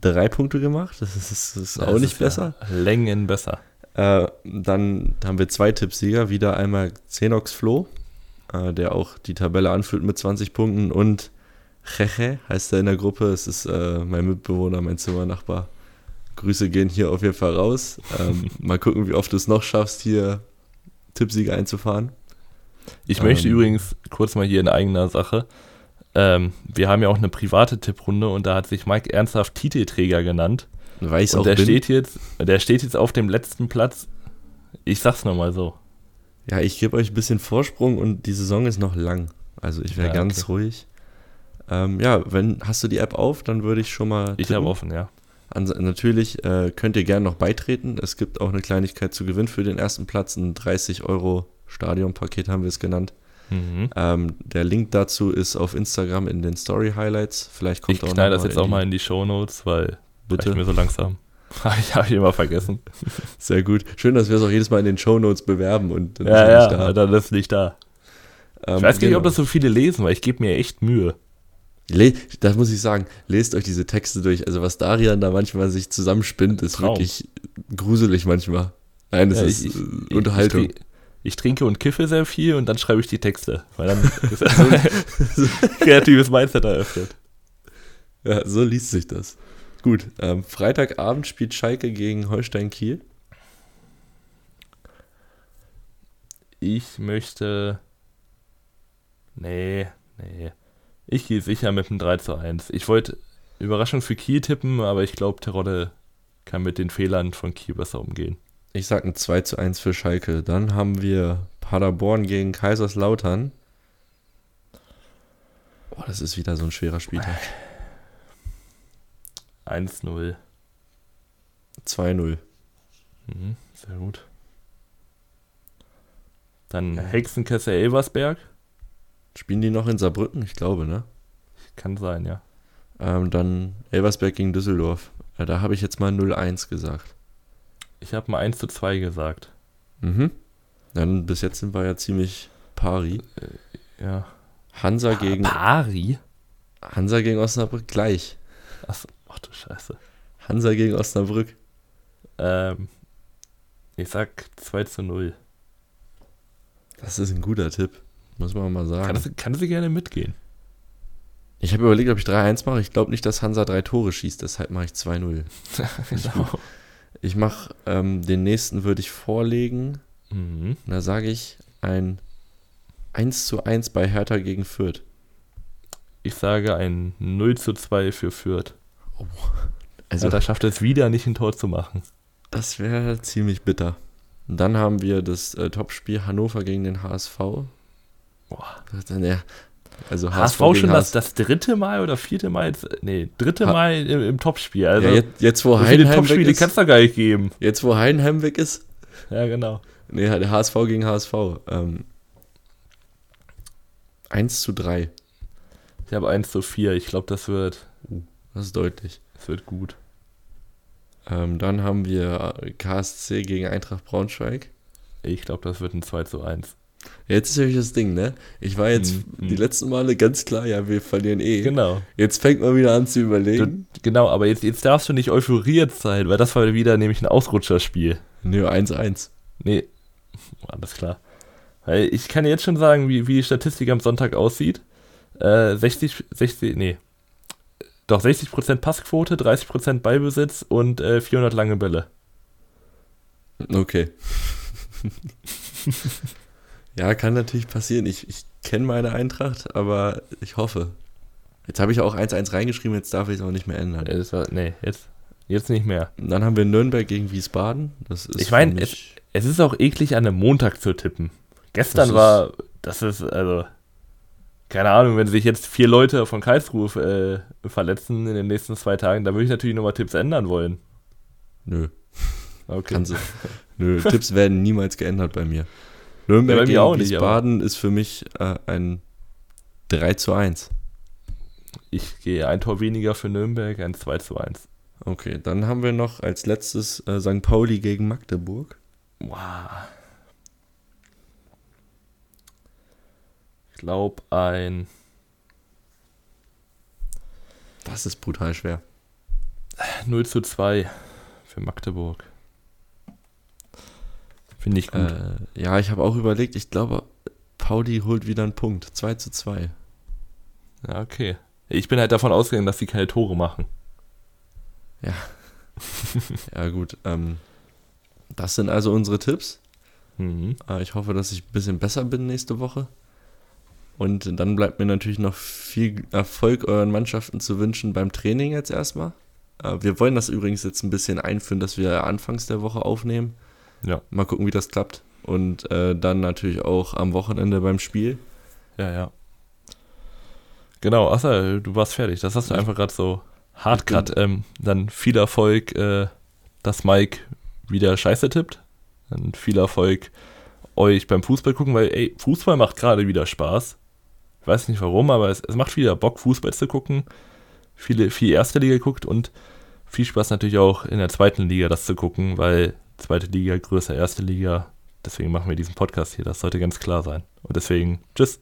drei Punkte gemacht. Das ist, das ist das auch nicht ist besser. Ja Längen besser. Äh, dann haben wir zwei Tippsieger. Wieder einmal Xenox Flo, äh, der auch die Tabelle anfühlt mit 20 Punkten. Und Cheche heißt er in der Gruppe. Es ist äh, mein Mitbewohner, mein Zimmernachbar. Grüße gehen hier auf jeden Fall raus. Ähm, mal gucken, wie oft du es noch schaffst, hier Tippsieger einzufahren. Ich ähm, möchte übrigens kurz mal hier in eigener Sache ähm, wir haben ja auch eine private Tipprunde und da hat sich Mike ernsthaft Titelträger genannt. Weil ich und auch der bin. steht jetzt, der steht jetzt auf dem letzten Platz. Ich sag's nochmal so. Ja, ich gebe euch ein bisschen Vorsprung und die Saison ist noch lang. Also ich wäre ja, ganz okay. ruhig. Ähm, ja, wenn hast du die App auf, dann würde ich schon mal. Tippen. Ich habe offen, ja. An, natürlich äh, könnt ihr gerne noch beitreten. Es gibt auch eine Kleinigkeit zu gewinnen für den ersten Platz. Ein 30 Euro Stadionpaket haben wir es genannt. Mhm. Ähm, der Link dazu ist auf Instagram in den Story Highlights. Vielleicht kommt ich auch knall das jetzt auch mal in die Show Notes, weil bitte mir so langsam. ich habe ich immer vergessen. Sehr gut. Schön, dass wir es auch jedes Mal in den Show Notes bewerben und dann ja, ja, da. dann ist nicht da. Ähm, ich weiß gar nicht, ob genau. das so viele lesen, weil ich gebe mir echt Mühe. das muss ich sagen, lest euch diese Texte durch. Also was Darian da manchmal sich zusammenspinnt, ist Traum. wirklich gruselig manchmal. Nein, das ja, ist ich, ich, Unterhaltung. Ich, ich trinke und kiffe sehr viel und dann schreibe ich die Texte, weil dann ist ein kreatives Mindset eröffnet. Ja, so liest sich das. Gut, ähm, Freitagabend spielt Schalke gegen Holstein Kiel. Ich möchte. Nee, nee. Ich gehe sicher mit einem 3 zu 1. Ich wollte Überraschung für Kiel tippen, aber ich glaube, Terodde kann mit den Fehlern von Kiel besser umgehen. Ich sage ein 2 zu 1 für Schalke. Dann haben wir Paderborn gegen Kaiserslautern. Boah, das ist wieder so ein schwerer Spieltag. 1-0. 2-0. Mhm, sehr gut. Dann Hexenkessel Elversberg. Spielen die noch in Saarbrücken? Ich glaube, ne? Kann sein, ja. Ähm, dann Elversberg gegen Düsseldorf. Ja, da habe ich jetzt mal 0-1 gesagt. Ich habe mal 1 zu 2 gesagt. Mhm. Dann bis jetzt sind wir ja ziemlich pari. Äh, ja. Hansa pa gegen. Pari? Hansa gegen Osnabrück gleich. Achso, ach du Scheiße. Hansa gegen Osnabrück. Ähm, ich sag 2 zu 0. Das ist ein guter Tipp. Muss man mal sagen. Kannst, kannst du gerne mitgehen? Ich habe überlegt, ob ich 3-1 mache. Ich glaube nicht, dass Hansa drei Tore schießt, deshalb mache ich 2-0. genau. Ich mache ähm, den nächsten würde ich vorlegen. Mhm. Da sage ich ein 1 zu 1 bei Hertha gegen Fürth. Ich sage ein 0 zu 2 für Fürth. Oh. Also, Hertha schafft es wieder nicht ein Tor zu machen. Das wäre ziemlich bitter. Und dann haben wir das äh, Topspiel Hannover gegen den HSV. Boah. Also HSV, HSV schon das, das dritte Mal oder vierte Mal, nee, dritte ha Mal im, im Topspiel. Also ja, jetzt, jetzt, wo Heidenheim weg ist. kannst du gar nicht geben. Jetzt, wo Heidenheim weg ist. Ja, genau. Nee, der HSV gegen HSV. Ähm, 1 zu 3. Ich habe 1 zu 4. Ich glaube, das wird. Das ist deutlich. Das wird gut. Ähm, dann haben wir KSC gegen Eintracht Braunschweig. Ich glaube, das wird ein 2 zu 1. Jetzt ist nämlich das Ding, ne? Ich war jetzt mhm. die letzten Male ganz klar, ja, wir verlieren eh. Genau. Jetzt fängt man wieder an zu überlegen. Du, genau, aber jetzt, jetzt darfst du nicht euphoriert sein, weil das war wieder nämlich ein Ausrutscherspiel. Nö, 1-1. Nee, alles klar. Ich kann jetzt schon sagen, wie, wie die Statistik am Sonntag aussieht. Äh, 60, 60, nee. Doch 60% Passquote, 30% Beibesitz und äh, 400 lange Bälle. Okay. Ja, kann natürlich passieren. Ich, ich kenne meine Eintracht, aber ich hoffe. Jetzt habe ich auch 1-1 reingeschrieben, jetzt darf ich es auch nicht mehr ändern. Ja, war, nee, jetzt, jetzt nicht mehr. Und dann haben wir Nürnberg gegen Wiesbaden. Das ist ich meine, es, es, ist auch eklig, an einem Montag zu tippen. Gestern das war, das ist, also, keine Ahnung, wenn sich jetzt vier Leute von Karlsruhe äh, verletzen in den nächsten zwei Tagen, da würde ich natürlich nochmal Tipps ändern wollen. Nö. Okay. Kann sie. Nö, Tipps werden niemals geändert bei mir. Nürnberg ja, gegen Wiesbaden ist für mich äh, ein 3 zu 1. Ich gehe ein Tor weniger für Nürnberg, ein 2 zu 1. Okay, dann haben wir noch als letztes äh, St. Pauli gegen Magdeburg. Wow. Glaube ein. Das ist brutal schwer. 0 zu 2 für Magdeburg. Finde ich gut. Äh, ja, ich habe auch überlegt, ich glaube, Pauli holt wieder einen Punkt. 2 zu 2. Ja, okay. Ich bin halt davon ausgegangen, dass sie keine Tore machen. Ja. ja, gut. Ähm, das sind also unsere Tipps. Mhm. Äh, ich hoffe, dass ich ein bisschen besser bin nächste Woche. Und dann bleibt mir natürlich noch viel Erfolg euren Mannschaften zu wünschen beim Training jetzt erstmal. Äh, wir wollen das übrigens jetzt ein bisschen einführen, dass wir anfangs der Woche aufnehmen. Ja. Mal gucken, wie das klappt. Und äh, dann natürlich auch am Wochenende beim Spiel. Ja, ja. Genau, Assa, du warst fertig. Das hast du einfach gerade so hardcut. Ähm, dann viel Erfolg, äh, dass Mike wieder Scheiße tippt. Dann viel Erfolg euch beim Fußball gucken, weil ey, Fußball macht gerade wieder Spaß. Ich weiß nicht warum, aber es, es macht wieder Bock, Fußball zu gucken. Viele, viel erste Liga geguckt und viel Spaß natürlich auch in der zweiten Liga das zu gucken, weil zweite Liga, größer erste Liga. Deswegen machen wir diesen Podcast hier. Das sollte ganz klar sein. Und deswegen, tschüss.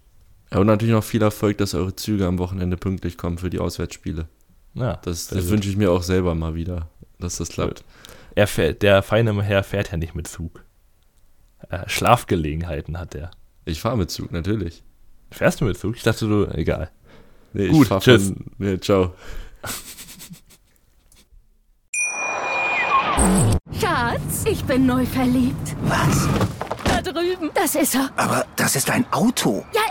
Ja, und natürlich noch viel Erfolg, dass eure Züge am Wochenende pünktlich kommen für die Auswärtsspiele. Ja, das, das wünsche ich mir auch selber mal wieder, dass das klappt. Er fährt, der feine Herr fährt ja nicht mit Zug. Äh, Schlafgelegenheiten hat er. Ich fahre mit Zug, natürlich. Fährst du mit Zug? Ich dachte, du, egal. Nee, Gut, tschüss. Von, nee, ciao. Schatz, ich bin neu verliebt. Was? Da drüben. Das ist er. Aber das ist ein Auto. Ja,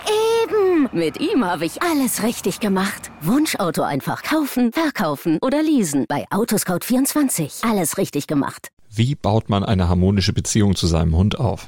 eben. Mit ihm habe ich alles richtig gemacht. Wunschauto einfach kaufen, verkaufen oder leasen. Bei Autoscout24. Alles richtig gemacht. Wie baut man eine harmonische Beziehung zu seinem Hund auf?